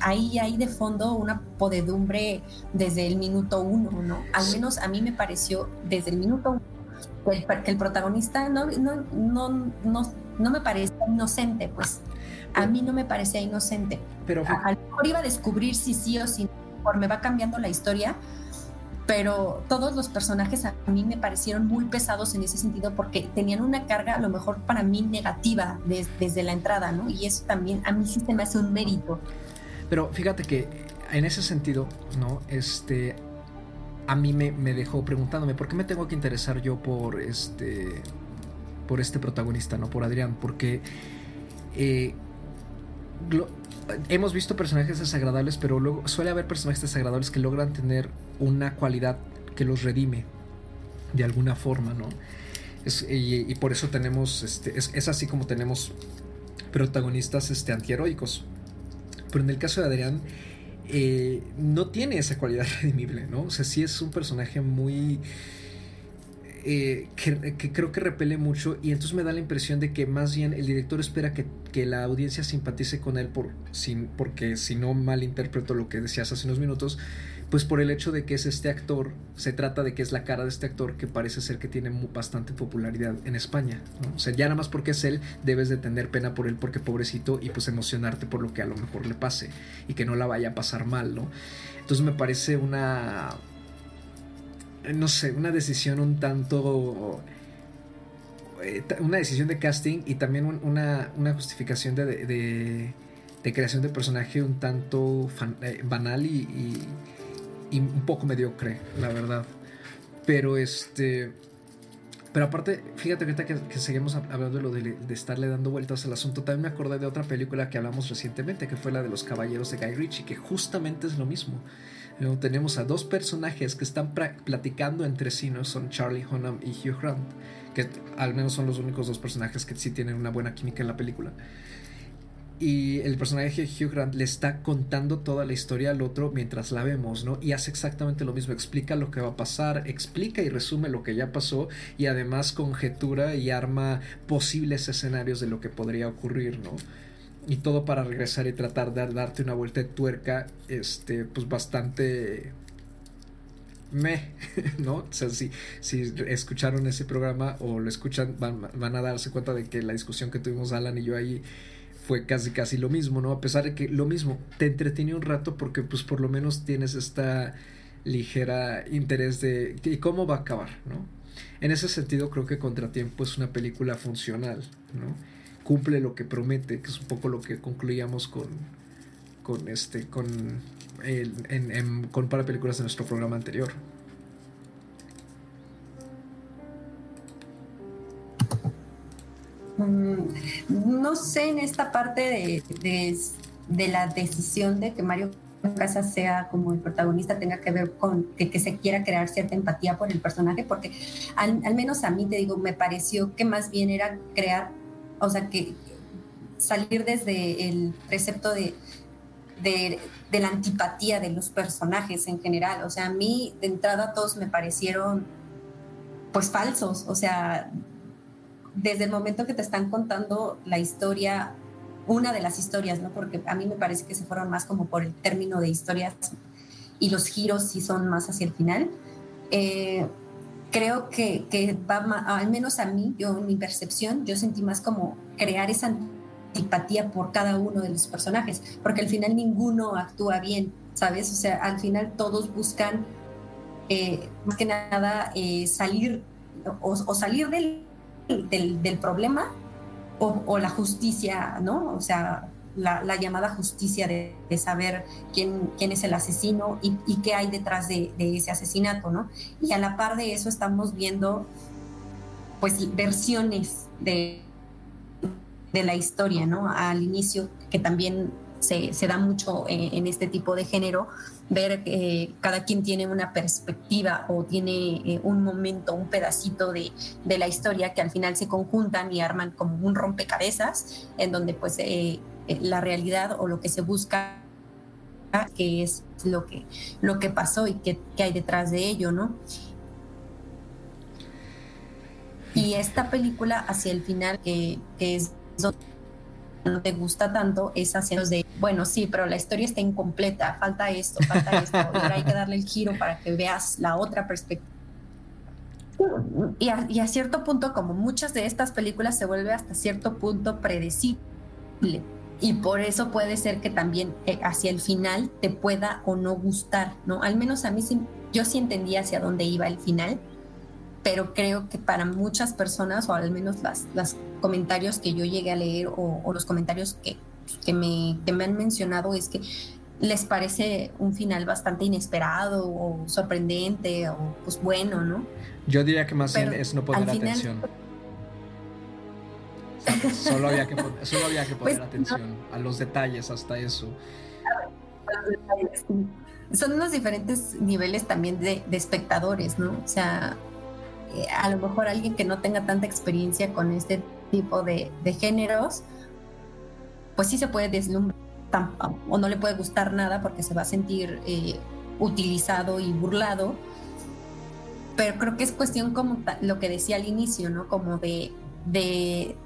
ahí hay de fondo una podedumbre desde el minuto uno, ¿no? Al menos a mí me pareció desde el minuto uno que el, protagonista no, no, no, no no me parecía inocente, pues. A mí no me parecía inocente. Pero a, lo mejor iba a descubrir si sí o si no, conforme va cambiando la historia, pero todos los personajes a mí me parecieron muy pesados en ese sentido porque tenían una carga a lo mejor para mí negativa desde la entrada, ¿no? Y eso también a mí sí se me hace un mérito. Pero fíjate que en ese sentido, ¿no? Este, a mí me, dejó preguntándome, ¿por qué me tengo que interesar yo por este por este protagonista, no por Adrián, porque eh, hemos visto personajes desagradables, pero luego suele haber personajes desagradables que logran tener una cualidad que los redime de alguna forma, ¿no? y, por eso tenemos, este, es, así como tenemos protagonistas este, antiheroicos. Pero en el caso de Adrián, eh, no tiene esa cualidad redimible, ¿no? O sea, sí es un personaje muy eh, que, creo que repele mucho y entonces me da la impresión de que más bien el director espera que, la audiencia simpatice con él por, sin, porque si no malinterpreto lo que decías hace unos minutos, pues por el hecho de que es este actor, se trata de que es la cara de este actor que parece ser que tiene bastante popularidad en España. O sea, ya nada más porque es él, debes de tener pena por él porque pobrecito y pues emocionarte por lo que a lo mejor le pase y que no la vaya a pasar mal, ¿no? Entonces me parece una no sé, una decisión un tanto... Eh, una decisión de casting y también una, justificación de, de, creación de personaje un tanto eh, banal y, un poco mediocre, la verdad. Pero este... Pero aparte, fíjate ahorita que, que seguimos hablando de lo de, estarle dando vueltas al asunto, también me acordé de otra película que hablamos recientemente, que fue la de los Caballeros de Guy Ritchie, que justamente es lo mismo tenemos a dos personajes que están platicando entre sí, ¿no? Son Charlie Hunnam y Hugh Grant, que al menos son los únicos dos personajes que sí tienen una buena química en la película. Y el personaje de Hugh Grant le está contando toda la historia al otro mientras la vemos, ¿no? Y hace exactamente lo mismo, explica lo que va a pasar, explica y resume lo que ya pasó y además conjetura y arma posibles escenarios de lo que podría ocurrir, ¿no? y todo para regresar y tratar de darte una vuelta de tuerca, este, pues bastante me, ¿no? O sea, si, si escucharon ese programa o lo escuchan, van, van, a darse cuenta de que la discusión que tuvimos Alan y yo ahí fue casi casi lo mismo, ¿no? A pesar de que lo mismo, te entretiene un rato porque pues por lo menos tienes esta ligera interés de, de cómo va a acabar, ¿no? En ese sentido creo que Contratiempo es una película funcional, ¿no? Cumple lo que promete, que es un poco lo que concluíamos con, con este, con, el, en, con para películas de nuestro programa anterior. No sé en esta parte de, de, la decisión de que Mario Casas sea como el protagonista tenga que ver con que, se quiera crear cierta empatía por el personaje, porque al, menos a mí te digo, me pareció que más bien era crear, o sea, que salir desde el precepto de, de, de, la antipatía de los personajes en general. O sea, a mí de entrada todos me parecieron pues falsos. O sea, desde el momento que te están contando la historia, una de las historias, ¿no? Porque a mí me parece que se fueron más como por el término de historias y los giros sí son más hacia el final. Eh, creo que, que va al menos a mí, yo en mi percepción, yo sentí más como crear esa antipatía por cada uno de los personajes, porque al final ninguno actúa bien, ¿sabes? O sea, al final todos buscan eh, más que nada eh, salir o, o salir del del, problema o, la justicia, ¿no? O sea, la, llamada justicia de, saber quién, es el asesino y, qué hay detrás de, ese asesinato, ¿no? Y a la par de eso estamos viendo, pues, versiones de, de la historia, ¿no? Al inicio, que también se, se da mucho en, este tipo de género, ver que eh, cada quien tiene una perspectiva o tiene eh, un momento, un pedacito de, de, la historia que al final se conjuntan y arman como un rompecabezas en donde pues eh, la realidad o lo que se busca que es lo que, lo que pasó y qué, hay detrás de ello, ¿no? Y esta película hacia el final, que, que es no te gusta tanto es hacerlos de, bueno, sí, pero la historia está incompleta, falta esto, falta esto, y ahora hay que darle el giro para que veas la otra perspectiva. Y a, cierto punto, como muchas de estas películas, se vuelve hasta cierto punto predecible. Y por eso puede ser que también eh, hacia el final te pueda o no gustar, ¿no? Al menos a mí sí, yo sí entendía hacia dónde iba el final, pero creo que para muchas personas, o al menos las, las comentarios que yo llegué a leer o, los comentarios que, que, me, que me han mencionado, es que les parece un final bastante inesperado o sorprendente o pues bueno, ¿no? Yo diría que más bien es no poner atención. solo había que, solo había que poner pues, atención a los detalles, hasta eso. Son unos diferentes niveles también de, de espectadores, ¿no? O sea, eh, a lo mejor alguien que no tenga tanta experiencia con este tipo de, géneros, pues sí se puede deslumbrar o no le puede gustar nada porque se va a sentir eh, utilizado y burlado. Pero creo que es cuestión como lo que decía al inicio, ¿no? Como de, de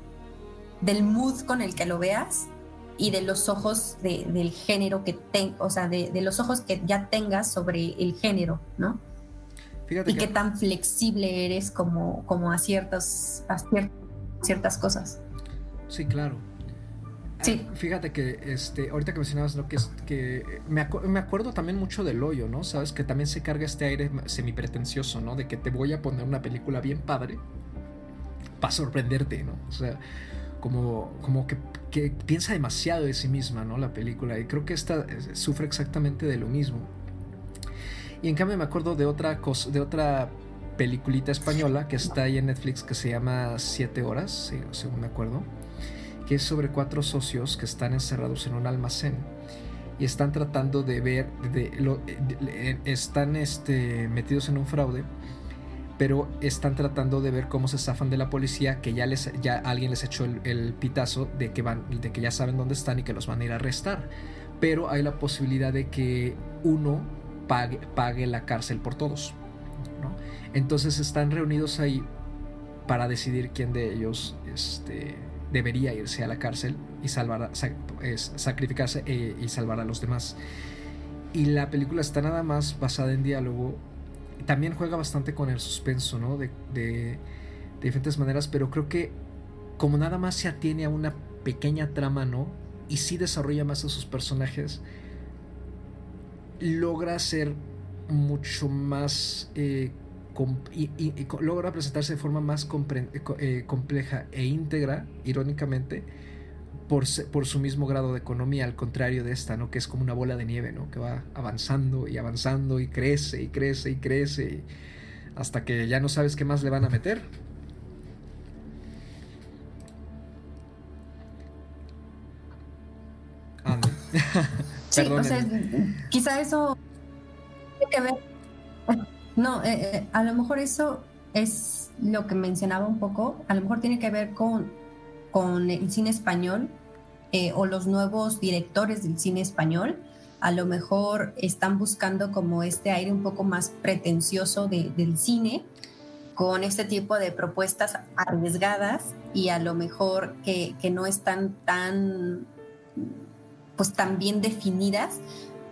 del mood con el que lo veas y de los ojos del género que tengas, o sea, de, de, los ojos que ya tengas sobre el género, ¿no? Y qué tan flexible eres como, como a, ciertas, a ciertas cosas. Sí, claro. Sí. Ah, fíjate que este, ahorita que mencionabas lo que es que me, me, acuerdo también mucho del hoyo, ¿no? Sabes que también se carga este aire semipretencioso, ¿no? De que te voy a poner una película bien padre para sorprenderte, ¿no? O sea, como, como que, que, piensa demasiado de sí misma, ¿no? La película. Y creo que esta eh, sufre exactamente de lo mismo. Y en cambio me acuerdo de otra cosa, de otra peliculita española que está ahí en Netflix que se llama Siete Horas, según me acuerdo, que es sobre cuatro socios que están encerrados en un almacén y están tratando de ver, lo, están este, metidos en un fraude, pero están tratando de ver cómo se zafan de la policía, que ya, les, ya alguien les echó el, el pitazo de que, van, de que ya saben dónde están y que los van a ir a arrestar. Pero hay la posibilidad de que uno pague, la cárcel por todos. Entonces están reunidos ahí para decidir quién de ellos este, debería irse a la cárcel y sacrificarse eh, y salvar a los demás. Y la película está nada más basada en diálogo. También juega bastante con el suspenso, ¿no? De, de, de diferentes maneras, pero creo que como nada más se atiene a una pequeña trama, ¿no? Y sí desarrolla más a sus personajes, logra ser mucho más... Eh, y, logra presentarse de forma más eh, compleja e íntegra, irónicamente, por, por, su mismo grado de economía, al contrario de esta, ¿no? Que es como una bola de nieve, ¿no? Que va avanzando y avanzando y crece y crece y crece hasta que ya no sabes qué más le van a meter. sí, o sea, quizá eso tiene que ver. No, eh, eh, a lo mejor eso es lo que mencionaba un poco. A lo mejor tiene que ver con, con el cine español eh, o los nuevos directores del cine español. A lo mejor están buscando como este aire un poco más pretencioso del cine con este tipo de propuestas arriesgadas y a lo mejor que, que no están tan pues tan bien definidas,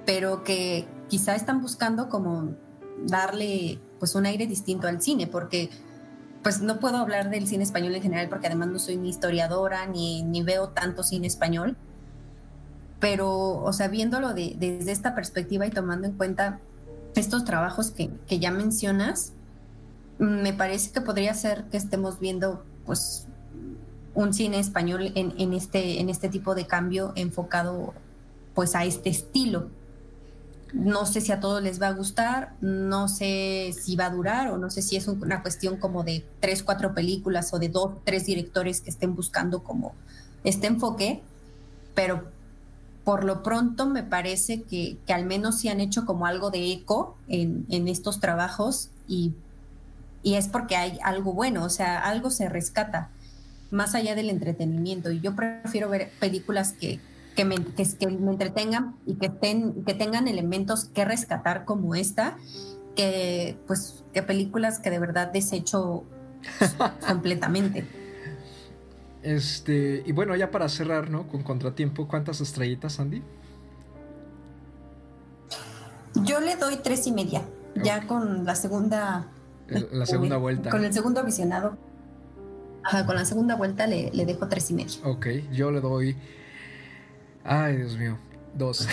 pero que quizá están buscando como darle pues un aire distinto al cine, porque pues no puedo hablar del cine español en general porque además no soy ni historiadora ni, ni veo tanto cine español, pero o sea, viéndolo desde esta perspectiva y tomando en cuenta estos trabajos que, que ya mencionas, me parece que podría ser que estemos viendo pues un cine español este, en este tipo de cambio enfocado pues a este estilo. No sé si a todos les va a gustar, no sé si va a durar o no sé si es una cuestión como de tres, cuatro películas o de dos, tres directores que estén buscando como este enfoque, pero por lo pronto me parece que, al menos sí han hecho como algo de eco en, en estos trabajos y, y es porque hay algo bueno, o sea, algo se rescata más allá del entretenimiento. Y yo prefiero ver películas que, que, me, que, me entretengan y que, tengan elementos que rescatar como esta, que pues que películas que de verdad desecho completamente. Este, y bueno, ya para cerrar, ¿no? Con contratiempo, ¿cuántas estrellitas, Andy? Yo le doy tres y media. Ya con la segunda. La segunda vuelta. Con el segundo visionado con la segunda vuelta le, dejo tres y medio. Ok, yo le doy. Ay, Dios mío, dos.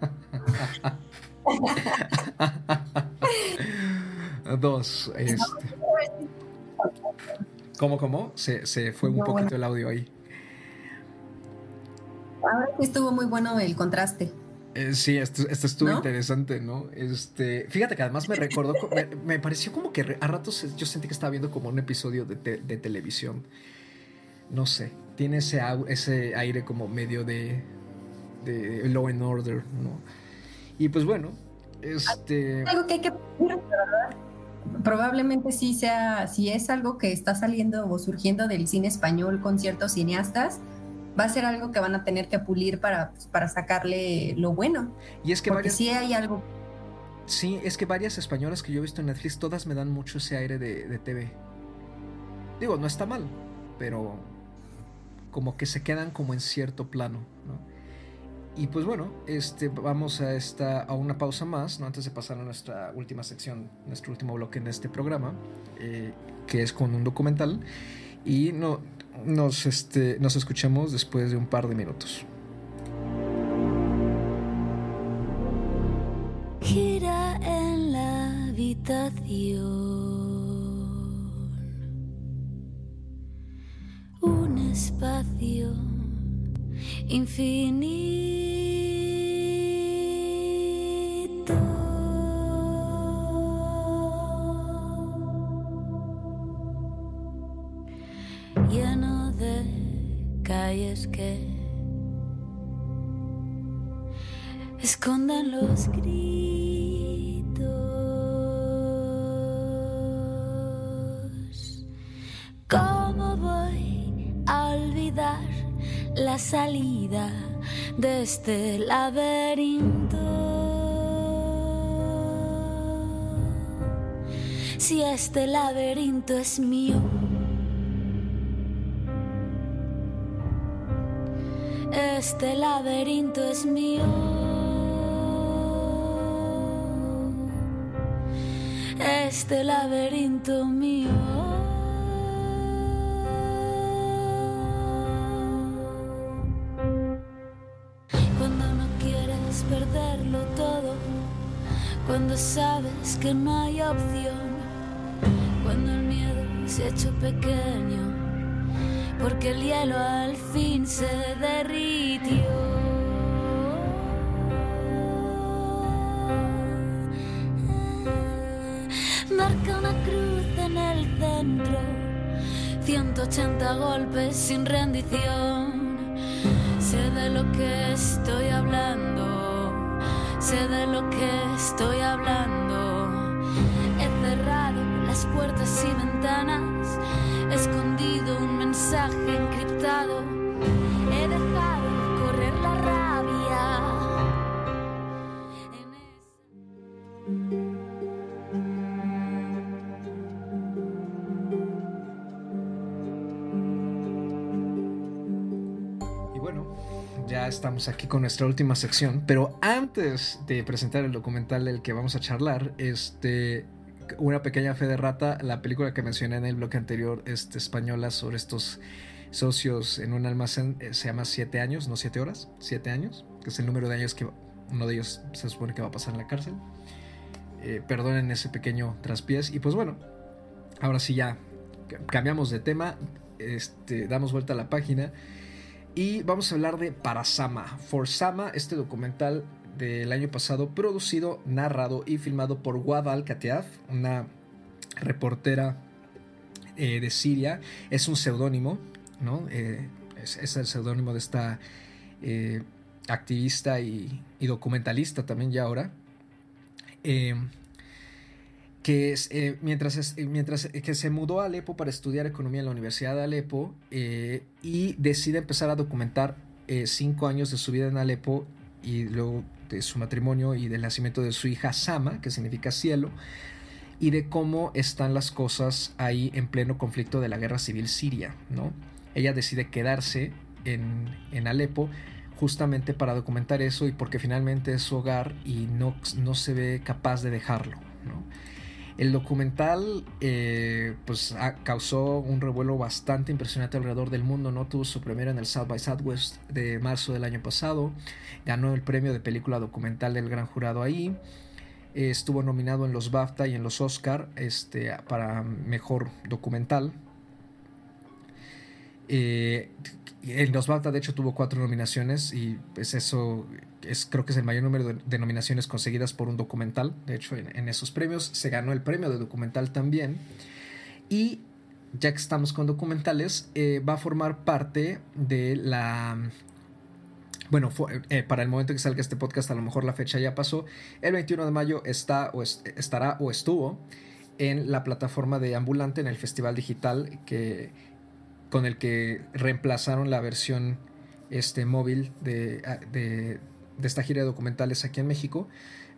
dos. Este. ¿Cómo, cómo? Se, se fue un poquito el audio ahí. Ahora estuvo muy bueno el contraste. Eh, sí, esto, estuvo interesante, ¿no? Este, fíjate que además me recordó, me, pareció como que a ratos yo sentí que estaba viendo como un episodio de, televisión. No sé, tiene ese, ese aire como medio de, de Law and Order, ¿no? Y pues bueno, este... Algo que hay que... Probablemente sí sea, si es algo que está saliendo o surgiendo del cine español con ciertos cineastas, va a ser algo que van a tener que pulir para, pues, para sacarle lo bueno. Y es que Porque sí hay algo. Sí, es que varias españolas que yo he visto en Netflix, todas me dan mucho ese aire de, de TV. Digo, no está mal, pero como que se quedan como en cierto plano, ¿no? Y pues bueno, este, vamos a, esta, a una pausa más, ¿no? antes de pasar a nuestra última sección, nuestro último bloque en este programa, eh, que es con un documental. Y no, nos, este, nos escuchamos después de un par de minutos. Gira en la habitación un espacio infinito. ¿Cómo voy a olvidar la salida de este laberinto? Si este laberinto es mío. Este laberinto es mío. este laberinto mío. Cuando no quieres perderlo todo, cuando sabes que no hay opción, cuando el miedo se ha hecho pequeño, porque el hielo al fin se derritió. 180 golpes sin rendición. Sé de lo que estoy hablando sé de lo que estoy hablando. He cerrado las puertas y ventanas, escondido un mensaje encriptado, estamos aquí con nuestra última sección, pero antes de presentar el documental del que vamos a charlar, este, una pequeña fe de rata, la película que mencioné en el bloque anterior, este, española, sobre estos socios en un almacén, eh, se llama Siete años, no Siete horas, Siete años, que es el número de años que uno de ellos se supone que va a pasar en la cárcel. Eh, perdonen ese pequeño traspiés. Y pues bueno, ahora sí ya cambiamos de tema, este, damos vuelta a la página y vamos a hablar de Parasama, For Sama, este documental del año pasado, producido, narrado y filmado por Wadal Katiaf, una reportera eh, de Siria. Es un seudónimo, ¿no? Eh, es, el seudónimo de esta eh, activista y, y, documentalista también ya ahora que eh, mientras, eh, mientras eh, que se mudó a Alepo para estudiar economía en la Universidad de Alepo y decide empezar a documentar cinco años de su vida en Alepo y luego de su matrimonio y del nacimiento de su hija Sama, que significa cielo, y de cómo están las cosas ahí en pleno conflicto de la guerra civil siria. ¿no? Ella decide quedarse en, en Alepo justamente para documentar eso y porque finalmente es su hogar y no, no se ve capaz de dejarlo. ¿no? El documental eh, pues causó un revuelo bastante impresionante alrededor del mundo, ¿no? Tuvo su primera en el South by Southwest de marzo del año pasado, ganó el premio de película documental del gran jurado ahí, estuvo nominado en los BAFTA y en los Oscar este, para mejor documental. Eh, en los BAFTA de hecho tuvo cuatro nominaciones y pues eso es, creo que es el mayor número de, nominaciones conseguidas por un documental. De hecho, en, esos premios se ganó el premio de documental también. Y ya que estamos con documentales, eh, va a formar parte de la... Bueno, eh, para el momento que salga este podcast, a lo mejor la fecha ya pasó. El 21 de mayo está o estará o estuvo en la plataforma de Ambulante en el Festival Digital que, con el que reemplazaron la versión este, móvil de, de esta gira de documentales aquí en México,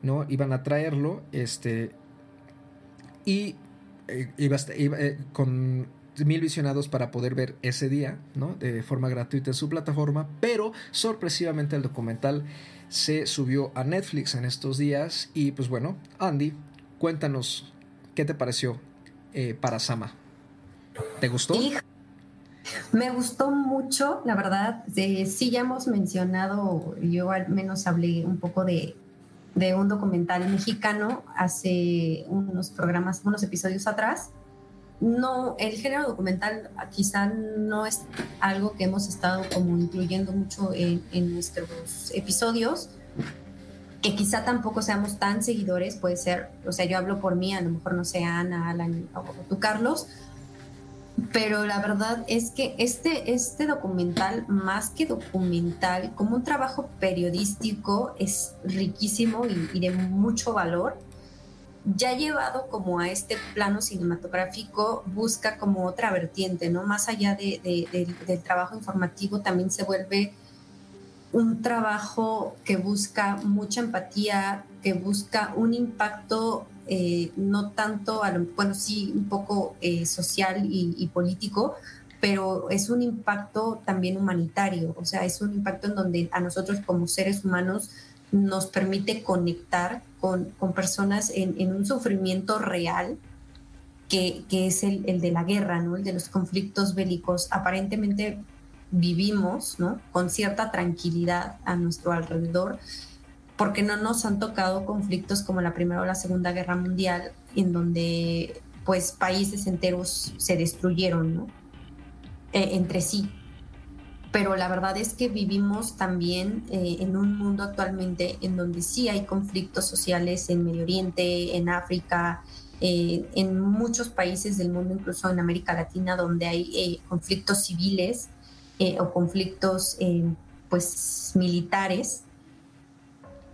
¿no? Iban a traerlo, este, y eh, iba, eh, con mil visionados para poder ver ese día, ¿no? De forma gratuita en su plataforma, pero sorpresivamente el documental se subió a Netflix en estos días y pues bueno, Andy, cuéntanos qué te pareció eh, para Sama. ¿Te gustó? Me gustó mucho, la verdad. sí, ya hemos mencionado, yo al menos hablé un poco de, un documental mexicano hace unos programas, unos episodios atrás. No, el género documental quizá no es algo que hemos estado como incluyendo mucho en, nuestros episodios, que quizá tampoco seamos tan seguidores, puede ser, o sea, yo hablo por mí, a lo mejor no sea Ana, Alan o tú, Carlos, pero la verdad es que este, este documental, más que documental, como un trabajo periodístico, es riquísimo y, de mucho valor. Ya llevado como a este plano cinematográfico, busca como otra vertiente, ¿no? Más allá del trabajo informativo, también se vuelve un trabajo que busca mucha empatía, que busca un impacto eh, no tanto, a bueno, sí, un poco eh, social y, político, pero es un impacto también humanitario, o sea, es un impacto en donde a nosotros como seres humanos nos permite conectar con, personas en, un sufrimiento real, que, es el, el, de la guerra, ¿no? el de los conflictos bélicos. Aparentemente vivimos ¿no? con cierta tranquilidad a nuestro alrededor porque no nos han tocado conflictos como la Primera o la Segunda Guerra Mundial, en donde pues países enteros se destruyeron ¿no? E, entre sí. Pero la verdad es que vivimos también eh, en un mundo actualmente en donde sí hay conflictos sociales en Medio Oriente, en África, eh, en muchos países del mundo, incluso en América Latina, donde hay eh, conflictos civiles o conflictos pues militares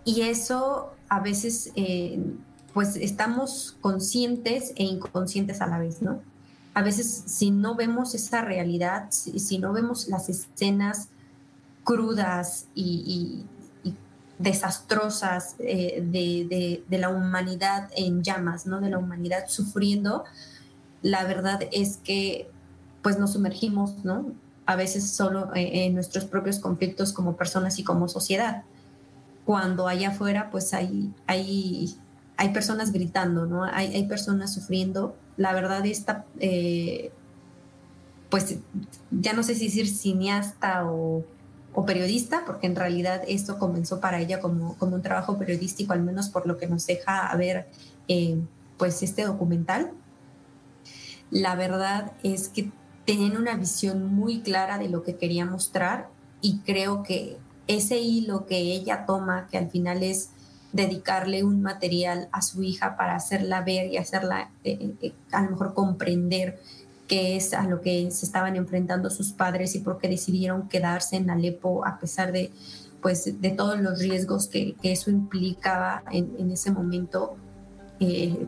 y eso a veces, eh, pues estamos conscientes e inconscientes a la vez, ¿no? A veces si no vemos esa realidad, si, no vemos las escenas crudas y, desastrosas eh, de, la humanidad en llamas, ¿no? De la humanidad sufriendo, la verdad es que pues nos sumergimos, ¿no? A veces solo eh, en nuestros propios conflictos como personas y como sociedad cuando allá afuera pues hay, hay, hay personas gritando, ¿no? Hay, hay personas sufriendo. La verdad está, eh, pues ya no sé si decir cineasta o, o, periodista, porque en realidad esto comenzó para ella como, como un trabajo periodístico, al menos por lo que nos deja ver eh, pues este documental. La verdad es que tenían una visión muy clara de lo que quería mostrar y creo que ese hilo que ella toma, que al final es dedicarle un material a su hija para hacerla ver y hacerla eh, eh, eh, a lo mejor comprender qué es a lo que se estaban enfrentando sus padres y por qué decidieron quedarse en Alepo a pesar de pues de todos los riesgos que, eso implicaba en, ese momento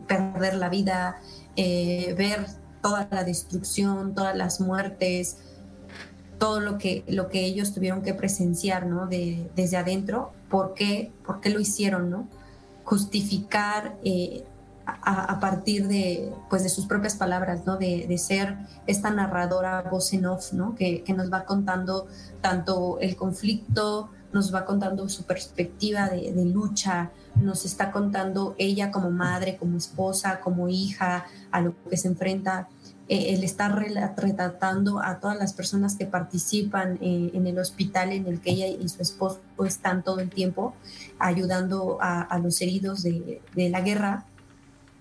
perder la vida ver toda la destrucción todas las muertes todo lo que, lo que ellos tuvieron que presenciar, ¿no? De, desde adentro, ¿por qué, ¿por qué lo hicieron, ¿no? Justificar eh, a, partir de, pues de sus propias palabras, ¿no? De, de, ser esta narradora voz en off, ¿no? Que, que, nos va contando tanto el conflicto, nos va contando su perspectiva de, de lucha, nos está contando ella como madre, como esposa, como hija, a lo que se enfrenta eh, el estar retratando a todas las personas que participan eh, en el hospital en el que ella y su esposo están todo el tiempo ayudando a, los heridos de, la guerra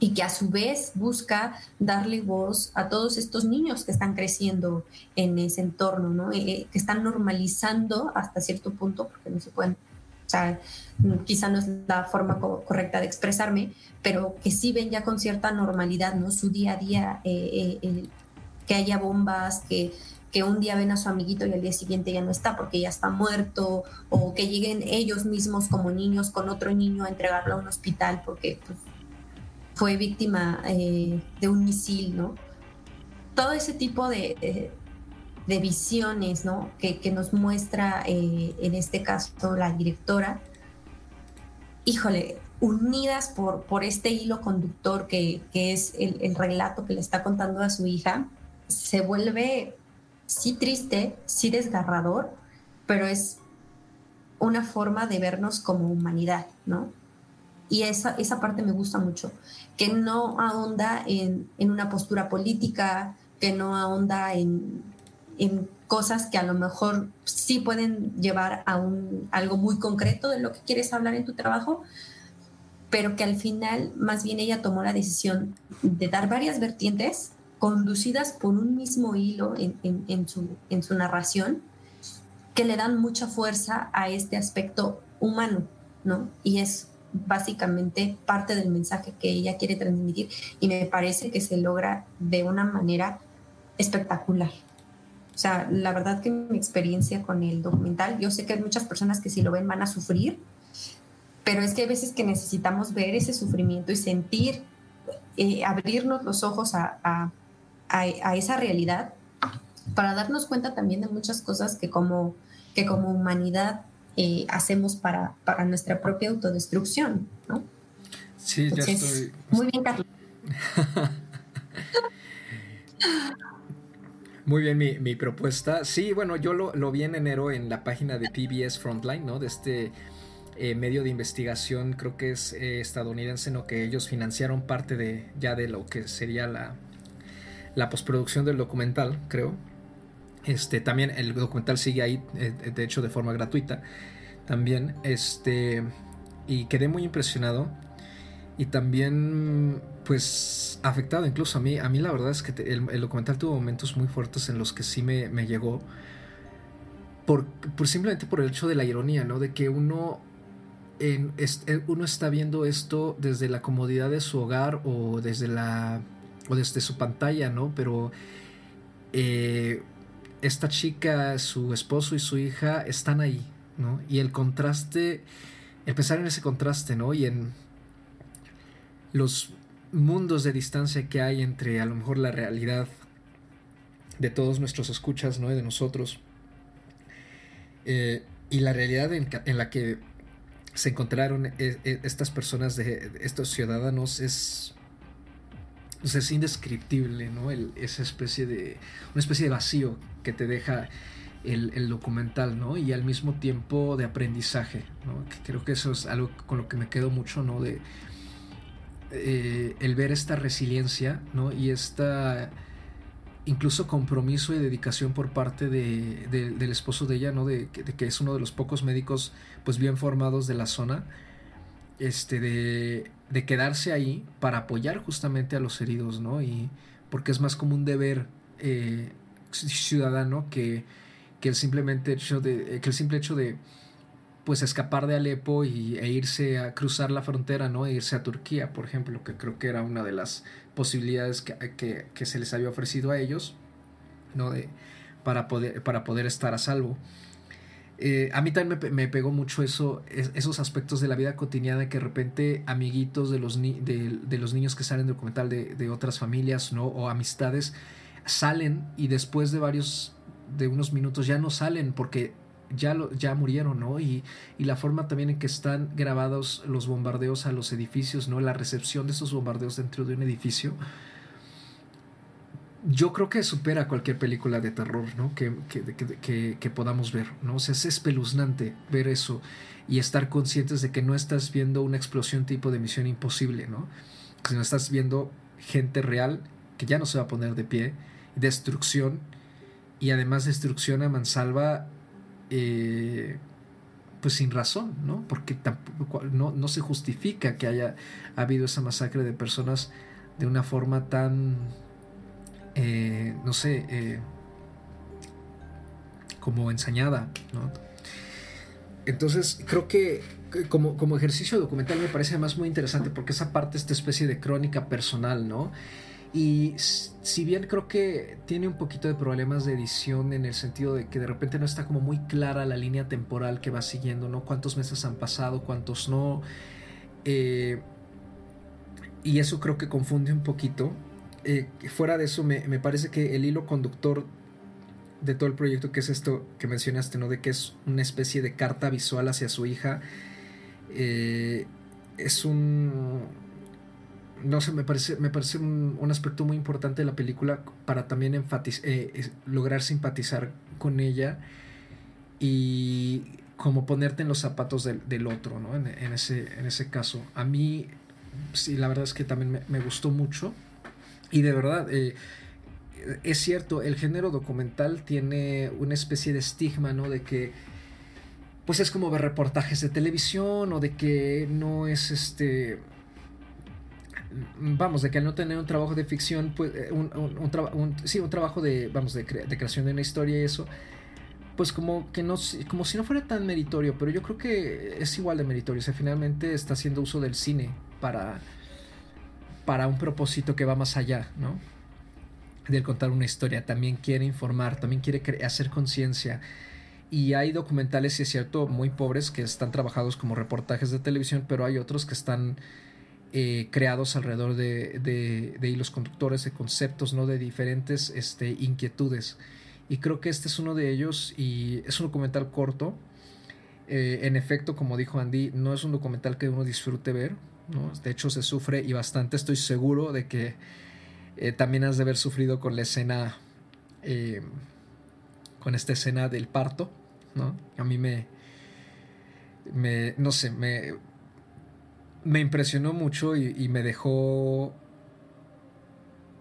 y que a su vez busca darle voz a todos estos niños que están creciendo en ese entorno, ¿no? Eh, que están normalizando hasta cierto punto, porque no se pueden sea, quizá no es la forma correcta de expresarme, pero que sí ven ya con cierta normalidad, ¿no? Su día a día, eh, eh, que haya bombas, que, que un día ven a su amiguito y al día siguiente ya no está porque ya está muerto, o que lleguen ellos mismos como niños con otro niño a entregarlo a un hospital porque pues, fue víctima eh, de un misil, ¿no? Todo ese tipo de, de visiones ¿no? que, nos muestra eh, en este caso la directora, híjole, unidas por, por este hilo conductor que, es el, relato que le está contando a su hija, se vuelve sí triste, sí desgarrador, pero es una forma de vernos como humanidad, ¿no? Y esa, esa parte me gusta mucho, que no ahonda en, en una postura política, que no ahonda en, en cosas que a lo mejor sí pueden llevar a un, algo muy concreto de lo que quieres hablar en tu trabajo, pero que al final más bien ella tomó la decisión de dar varias vertientes conducidas por un mismo hilo en, en, su, en su narración que le dan mucha fuerza a este aspecto humano, ¿no? Y es básicamente parte del mensaje que ella quiere transmitir y me parece que se logra de una manera espectacular. O sea, la verdad que mi experiencia con el documental, yo sé que hay muchas personas que si lo ven van a sufrir, pero es que hay veces que necesitamos ver ese sufrimiento y sentir, eh, abrirnos los ojos a, a, a, esa realidad para darnos cuenta también de muchas cosas que como, que como humanidad eh, hacemos para, para nuestra propia autodestrucción, ¿no? Sí, ya estoy. Muy bien, Carlos. Muy bien, mi, propuesta. Sí, bueno, yo lo, vi en enero en la página de PBS Frontline, ¿no? De este eh, medio de investigación, creo que es eh, estadounidense, ¿no? Que ellos financiaron parte de ya de lo que sería la, la postproducción del documental, creo. Este, también el documental sigue ahí, eh, de hecho, de forma gratuita. También, este. y quedé muy impresionado y también pues afectado incluso a mí a mí la verdad es que el, documental tuvo momentos muy fuertes en los que sí me, llegó por, simplemente por el hecho de la ironía no de que uno en, eh, uno está viendo esto desde la comodidad de su hogar o desde la o desde su pantalla no pero eh, esta chica su esposo y su hija están ahí no y el contraste el pensar en ese contraste no y en los mundos de distancia que hay entre a lo mejor la realidad de todos nuestros escuchas, ¿no? De nosotros. Eh, y la realidad en, la que se encontraron e, e, estas personas, de, estos ciudadanos, es, es indescriptible, ¿no? esa especie de, una especie de vacío que te deja el, el, documental, ¿no? Y al mismo tiempo de aprendizaje, ¿no? creo que eso es algo con lo que me quedo mucho, ¿no? De, eh, el ver esta resiliencia, ¿no? Y esta incluso compromiso y dedicación por parte de, del esposo de ella, ¿no? De, que es uno de los pocos médicos pues bien formados de la zona, este, de, de quedarse ahí para apoyar justamente a los heridos, ¿no? Y porque es más como un deber eh, ciudadano que, que, el simplemente hecho de, que el simple hecho de pues escapar de Alepo y, e irse a cruzar la frontera, ¿no? E irse a Turquía, por ejemplo, que creo que era una de las posibilidades que, que, se les había ofrecido a ellos, ¿no? De, para, poder, para poder estar a salvo. Eh, a mí también me, pegó mucho eso, esos aspectos de la vida cotidiana que de repente amiguitos de los, de, de los niños que salen del documental de, de, otras familias ¿no? o amistades salen y después de varios, de unos minutos ya no salen porque ya, lo, ya murieron, ¿no? Y, y, la forma también en que están grabados los bombardeos a los edificios, ¿no? La recepción de esos bombardeos dentro de un edificio. Yo creo que supera cualquier película de terror, ¿no? Que, que, que, podamos ver, ¿no? O sea, es espeluznante ver eso y estar conscientes de que no estás viendo una explosión tipo de misión imposible, ¿no? Sino estás viendo gente real que ya no se va a poner de pie, destrucción y además destrucción a mansalva eh, pues sin razón, ¿no? Porque tampoco, no, se justifica que haya habido esa masacre de personas de una forma tan, eh, no sé, eh, como ensañada, ¿no? Entonces, creo que como, como ejercicio documental me parece además muy interesante porque esa parte, esta especie de crónica personal, ¿no? Y si bien creo que tiene un poquito de problemas de edición en el sentido de que de repente no está como muy clara la línea temporal que va siguiendo, ¿no? Cuántos meses han pasado, cuántos no. Eh, y eso creo que confunde un poquito. Eh, fuera de eso, me, parece que el hilo conductor de todo el proyecto, que es esto que mencionaste, ¿no? De que es una especie de carta visual hacia su hija, eh, es un no sé, me parece, me parece un, aspecto muy importante de la película para también eh, lograr simpatizar con ella y como ponerte en los zapatos del, otro, ¿no? En, ese, en ese caso. A mí, sí, la verdad es que también me, gustó mucho y de verdad, eh, es cierto, el género documental tiene una especie de estigma, ¿no? De que pues es como ver reportajes de televisión o de que no es este vamos, de que al no tener un trabajo de ficción, pues, eh, un, un, sí, un trabajo de, vamos, de, creación de una historia y eso, pues como que no, como si no fuera tan meritorio, pero yo creo que es igual de meritorio, o sea, finalmente está haciendo uso del cine para, para un propósito que va más allá, ¿no? Del contar una historia, también quiere informar, también quiere hacer conciencia. Y hay documentales, si es cierto, muy pobres que están trabajados como reportajes de televisión, pero hay otros que están eh, creados alrededor de, de, hilos conductores, de conceptos, ¿no? de diferentes este, inquietudes. Y creo que este es uno de ellos y es un documental corto. Eh, en efecto, como dijo Andy, no es un documental que uno disfrute ver. ¿no? De hecho, se sufre y bastante. Estoy seguro de que eh, también has de haber sufrido con la escena, con esta escena del parto. ¿no? A mí me, me no sé, me, me impresionó mucho y, me dejó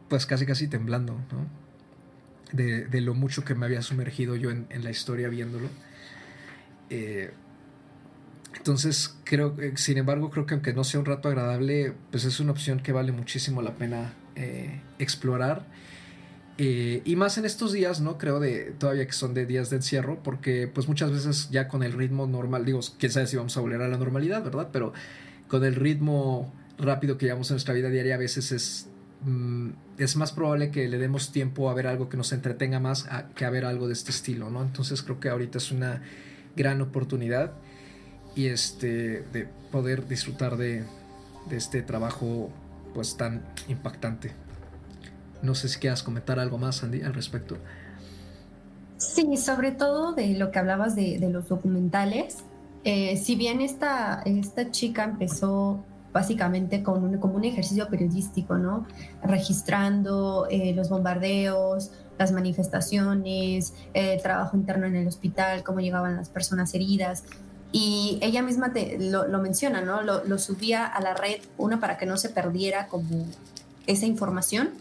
pues casi casi temblando, ¿no? De, lo mucho que me había sumergido yo en, la historia viéndolo. Eh, Entonces, creo, sin embargo, creo que aunque no sea un rato agradable, pues es una opción que vale muchísimo la pena eh, explorar. Eh, y más en estos días, ¿no? Creo de todavía que son de días de encierro, porque pues muchas veces ya con el ritmo normal, digo, quién sabe si vamos a volver a la normalidad, ¿verdad? Pero con el ritmo rápido que llevamos en nuestra vida diaria, a veces es, mm, es más probable que le demos tiempo a ver algo que nos entretenga más que a ver algo de este estilo, ¿no? Entonces creo que ahorita es una gran oportunidad y este de poder disfrutar de, este trabajo pues tan impactante. No sé si quieras comentar algo más, Andy, al respecto. Sí, sobre todo de lo que hablabas de, los documentales. Eh, si bien esta, esta chica empezó básicamente con un, como un ejercicio periodístico, ¿no? Registrando eh, los bombardeos, las manifestaciones, el trabajo interno en el hospital, cómo llegaban las personas heridas. Y ella misma te, lo, menciona, ¿no? Lo, lo, subía a la red, una para que no se perdiera como esa información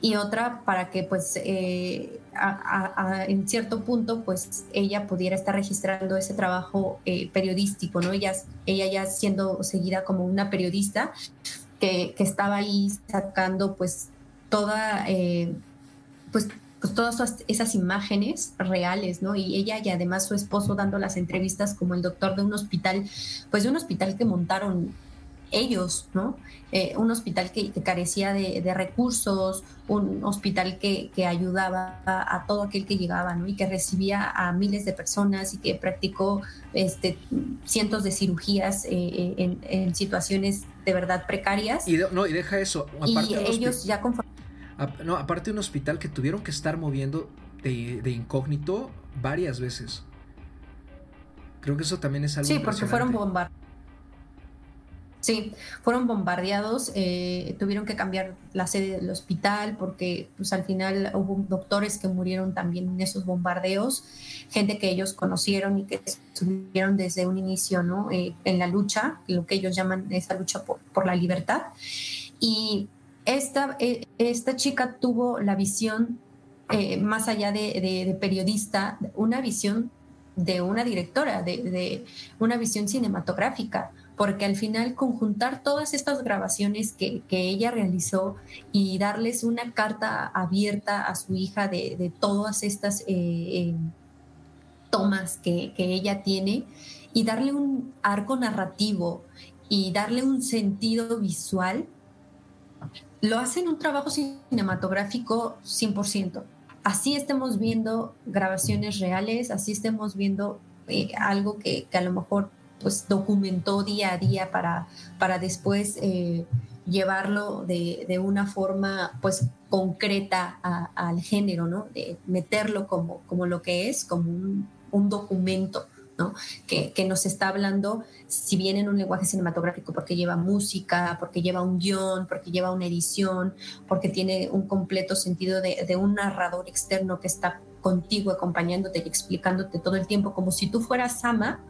y otra para que pues eh, en cierto punto pues ella pudiera estar registrando ese trabajo eh, periodístico, ¿no? Ella, ella ya siendo seguida como una periodista que, que estaba ahí sacando pues toda, eh, pues, pues todas esas imágenes reales, ¿no? Y ella y además su esposo dando las entrevistas como el doctor de un hospital, pues de un hospital que montaron ellos, ¿no? Eh, un hospital que, carecía de, recursos, un hospital que, ayudaba a, todo aquel que llegaba, ¿no? Y que recibía a miles de personas y que practicó este, cientos de cirugías eh, eh, en, situaciones de verdad precarias. Y no, y deja eso. Aparte y ellos ya No, aparte de un hospital que tuvieron que estar moviendo de, de incógnito varias veces. Creo que eso también es algo Sí, porque fueron bombardeados Sí, fueron bombardeados, eh, tuvieron que cambiar la sede del hospital porque pues al final hubo doctores que murieron también en esos bombardeos, gente que ellos conocieron y que estuvieron desde un inicio ¿no? Eh, en la lucha, lo que ellos llaman esa lucha por, la libertad. Y esta, eh, esta chica tuvo la visión, más allá de, periodista, una visión de una directora, de una visión cinematográfica porque al final conjuntar todas estas grabaciones que, ella realizó y darles una carta abierta a su hija de, todas estas eh, eh, tomas que, ella tiene y darle un arco narrativo y darle un sentido visual, lo hacen un trabajo cinematográfico 100%. Así estemos viendo grabaciones reales, así estemos viendo eh, algo que, que a lo mejor pues documentó día a día para, para después eh, llevarlo de, de, una forma pues concreta al género, ¿no? De meterlo como, como lo que es, como un, un documento, ¿no? Que, que, nos está hablando, si bien en un lenguaje cinematográfico, porque lleva música, porque lleva un guion, porque lleva una edición, porque tiene un completo sentido de, de un narrador externo que está contigo, acompañándote y explicándote todo el tiempo, como si tú fueras Sama,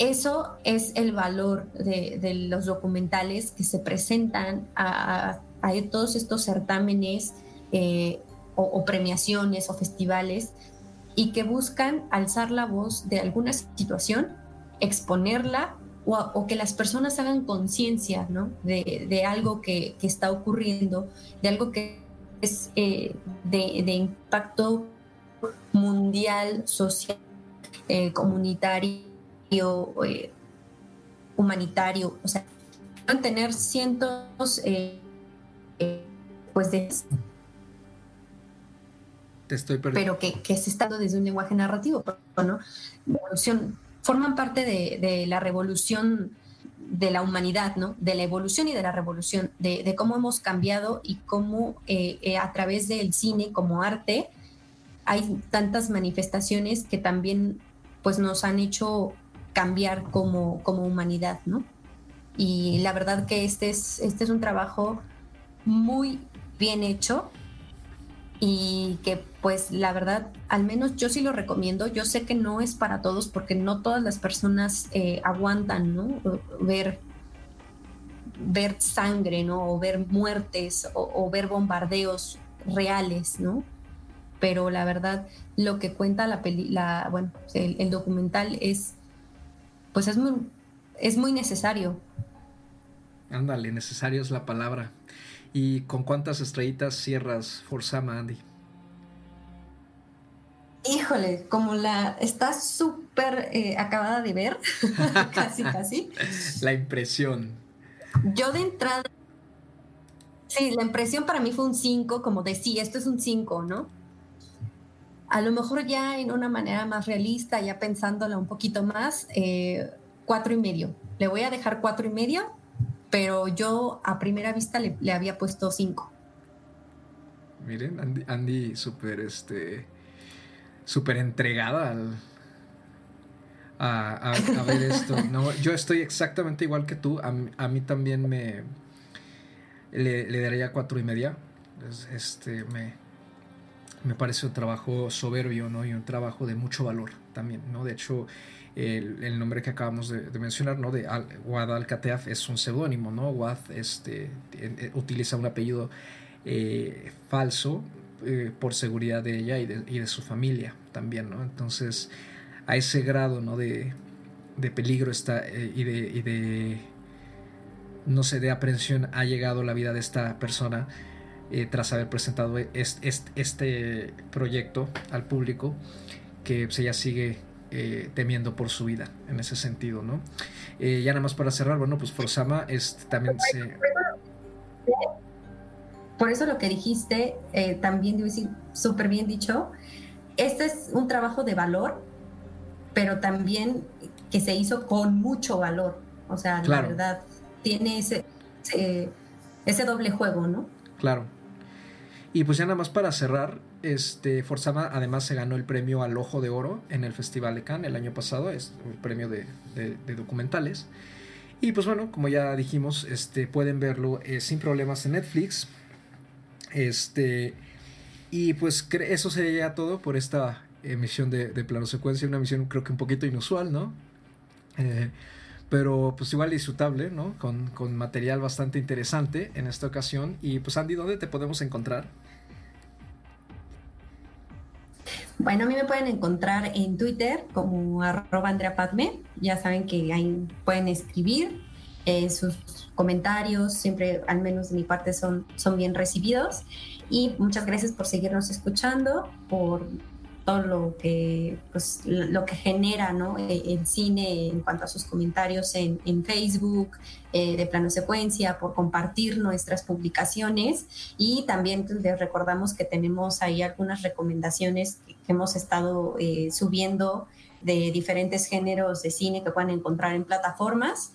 eso es el valor de, los documentales que se presentan a, todos estos certámenes eh, o, premiaciones o festivales y que buscan alzar la voz de alguna situación, exponerla o, que las personas hagan conciencia de, algo que, está ocurriendo, de algo que es eh, de, impacto mundial, social, eh, comunitario eh, humanitario, o sea, pueden tener cientos eh, eh, pues de Te estoy pero que, que se está desde un lenguaje narrativo, ¿no? Evolución, forman parte de, la revolución de la humanidad, ¿no? De la evolución y de la revolución, de, cómo hemos cambiado y cómo a través del cine como arte hay tantas manifestaciones que también pues nos han hecho cambiar como, como humanidad, ¿no? Y la verdad que este es, este es un trabajo muy bien hecho y que pues la verdad, al menos yo sí lo recomiendo. Yo sé que no es para todos porque no todas las personas eh, aguantan, ¿no? Ver, ver sangre, ¿no? O ver muertes o, ver bombardeos reales, ¿no? Pero la verdad, lo que cuenta la, peli, la bueno, el documental es pues es muy, es muy necesario. Ándale, necesario es la palabra. ¿Y con cuántas estrellitas cierras Forzama, Andy? Híjole, como la está súper eh, acabada de ver, casi, casi. La impresión. Yo de entrada, sí, la impresión para mí fue un 5, como de sí, esto es un 5, ¿no? A lo mejor ya en una manera más realista, ya pensándola un poquito más, eh, cuatro y medio. Le voy a dejar cuatro y medio, pero yo a primera vista le, había puesto cinco. Miren, Andy, Andy súper este súper entregada al, a, ver esto. No, yo estoy exactamente igual que tú. A, mí también me le, daría cuatro y media. Este me, me parece un trabajo soberbio, ¿no? Y un trabajo de mucho valor también, ¿no? De hecho, el, nombre que acabamos de, mencionar, ¿no? De Al, Wad al es un seudónimo, ¿no? Wad este, eh, utiliza un apellido eh, falso eh, por seguridad de ella y de, su familia también, ¿no? Entonces, a ese grado, ¿no? De, peligro está y, de, y de, no sé, de aprensión ha llegado la vida de esta persona tras haber presentado este, proyecto al público, que pues, ella sigue eh, temiendo por su vida en ese sentido, ¿no? Eh, ya nada más para cerrar, bueno, pues Forsama este, también se... Por eso lo que dijiste, eh, también debo decir, súper bien dicho, este es un trabajo de valor, pero también que se hizo con mucho valor. O sea, la verdad, tiene ese, ese doble juego, ¿no? Claro. Y pues ya nada más para cerrar, este, Forzama además se ganó el premio al Ojo de Oro en el Festival de Cannes el año pasado, es un premio de, documentales. Y pues bueno, como ya dijimos, este, pueden verlo eh, sin problemas en Netflix. Este, y pues eso sería todo por esta emisión de, plano secuencia, una emisión creo que un poquito inusual, ¿no? Eh, pero pues igual disfrutable, ¿no? Con, con material bastante interesante en esta ocasión. Y pues Andy, ¿dónde te podemos encontrar? Bueno, a mí me pueden encontrar en Twitter como arroba Andrea Padme. Ya saben que ahí pueden escribir. Eh, sus comentarios siempre, al menos de mi parte, son, son bien recibidos. Y muchas gracias por seguirnos escuchando, por todo lo que, pues, lo que genera ¿no? El cine en cuanto a sus comentarios en, en Facebook, eh, de plano secuencia, por compartir nuestras publicaciones y también les recordamos que tenemos ahí algunas recomendaciones que, hemos estado eh, subiendo de diferentes géneros de cine que puedan encontrar en plataformas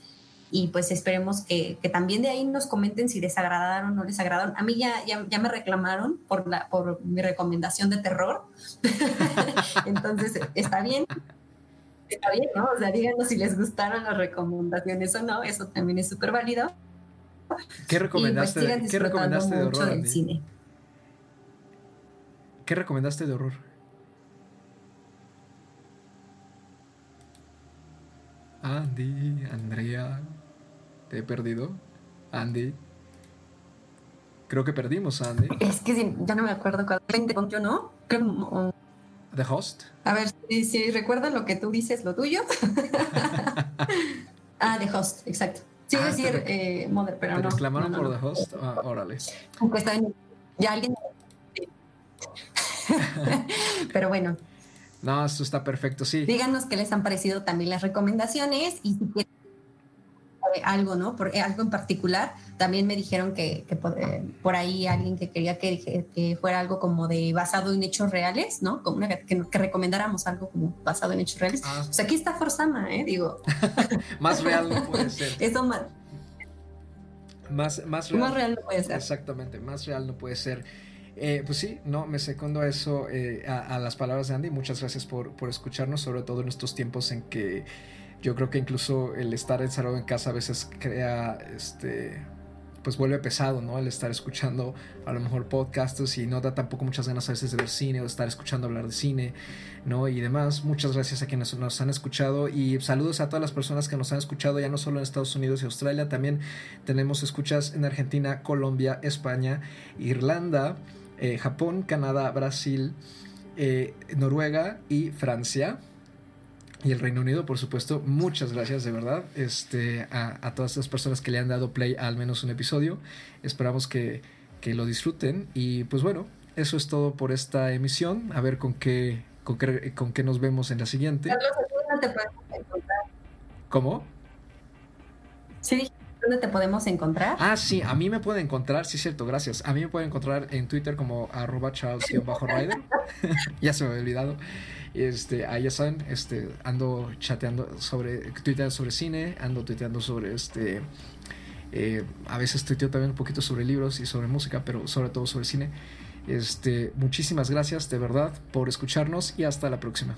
y pues esperemos que, también de ahí nos comenten si les agradaron o no les agradaron. A mí ya, ya, me reclamaron por, la, por mi recomendación de terror, entonces está bien. Está bien, ¿no? O sea, díganos si les gustaron las recomendaciones o no, eso también es súper válido. ¿Qué recomendaste, pues ¿qué recomendaste de horror? cine. ¿Qué recomendaste de horror? Andy, Andrea, ¿te he perdido? Andy. Creo que perdimos a Andy. Es que ya no me acuerdo cuál. Yo no. The Host. A ver, si, si recuerdan lo que tú dices, lo tuyo. ah, The Host, exacto. Sí, ah, decir eh, Mother, pero ¿Te no. reclamaron por The Host? Ah, órale. Ya alguien. pero bueno, no, esto está perfecto, sí. Díganos qué les han parecido también las recomendaciones y si quieren algo, ¿no? Por, algo en particular. También me dijeron que, por, ahí alguien que quería que, fuera algo como de basado en hechos reales, ¿no? Como que, recomendáramos algo como basado en hechos reales. Ah. Pues aquí está Forzama, ¿eh? Digo. más real no puede ser. Eso más. Más, más, real. más real no puede ser. Exactamente, más real no puede ser. Eh, pues sí, no, me secundo a eso, eh, a, las palabras de Andy. Muchas gracias por, por, escucharnos, sobre todo en estos tiempos en que yo creo que incluso el estar encerrado en casa a veces crea, este, pues vuelve pesado, ¿no? El estar escuchando a lo mejor podcasts y no da tampoco muchas ganas a veces de ver cine o de estar escuchando hablar de cine, ¿no? Y demás. Muchas gracias a quienes nos han escuchado y saludos a todas las personas que nos han escuchado ya no solo en Estados Unidos y Australia, también tenemos escuchas en Argentina, Colombia, España, Irlanda. Eh, Japón, Canadá, Brasil, eh, Noruega y Francia. Y el Reino Unido, por supuesto. Muchas gracias de verdad este, a, a todas estas personas que le han dado play a al menos un episodio. Esperamos que, que, lo disfruten. Y pues bueno, eso es todo por esta emisión. A ver con qué, con qué, con qué nos vemos en la siguiente. ¿Cómo? Sí, ¿dónde te podemos encontrar? Ah, sí, a mí me pueden encontrar, sí, cierto, gracias. A mí me pueden encontrar en Twitter como arroba charles-rider. ya se me había olvidado. Este, ahí ya saben, este, ando chateando sobre, tuiteando sobre cine, ando tuiteando sobre este, eh, a veces tuiteo también un poquito sobre libros y sobre música, pero sobre todo sobre cine. Este, muchísimas gracias de verdad por escucharnos y hasta la próxima.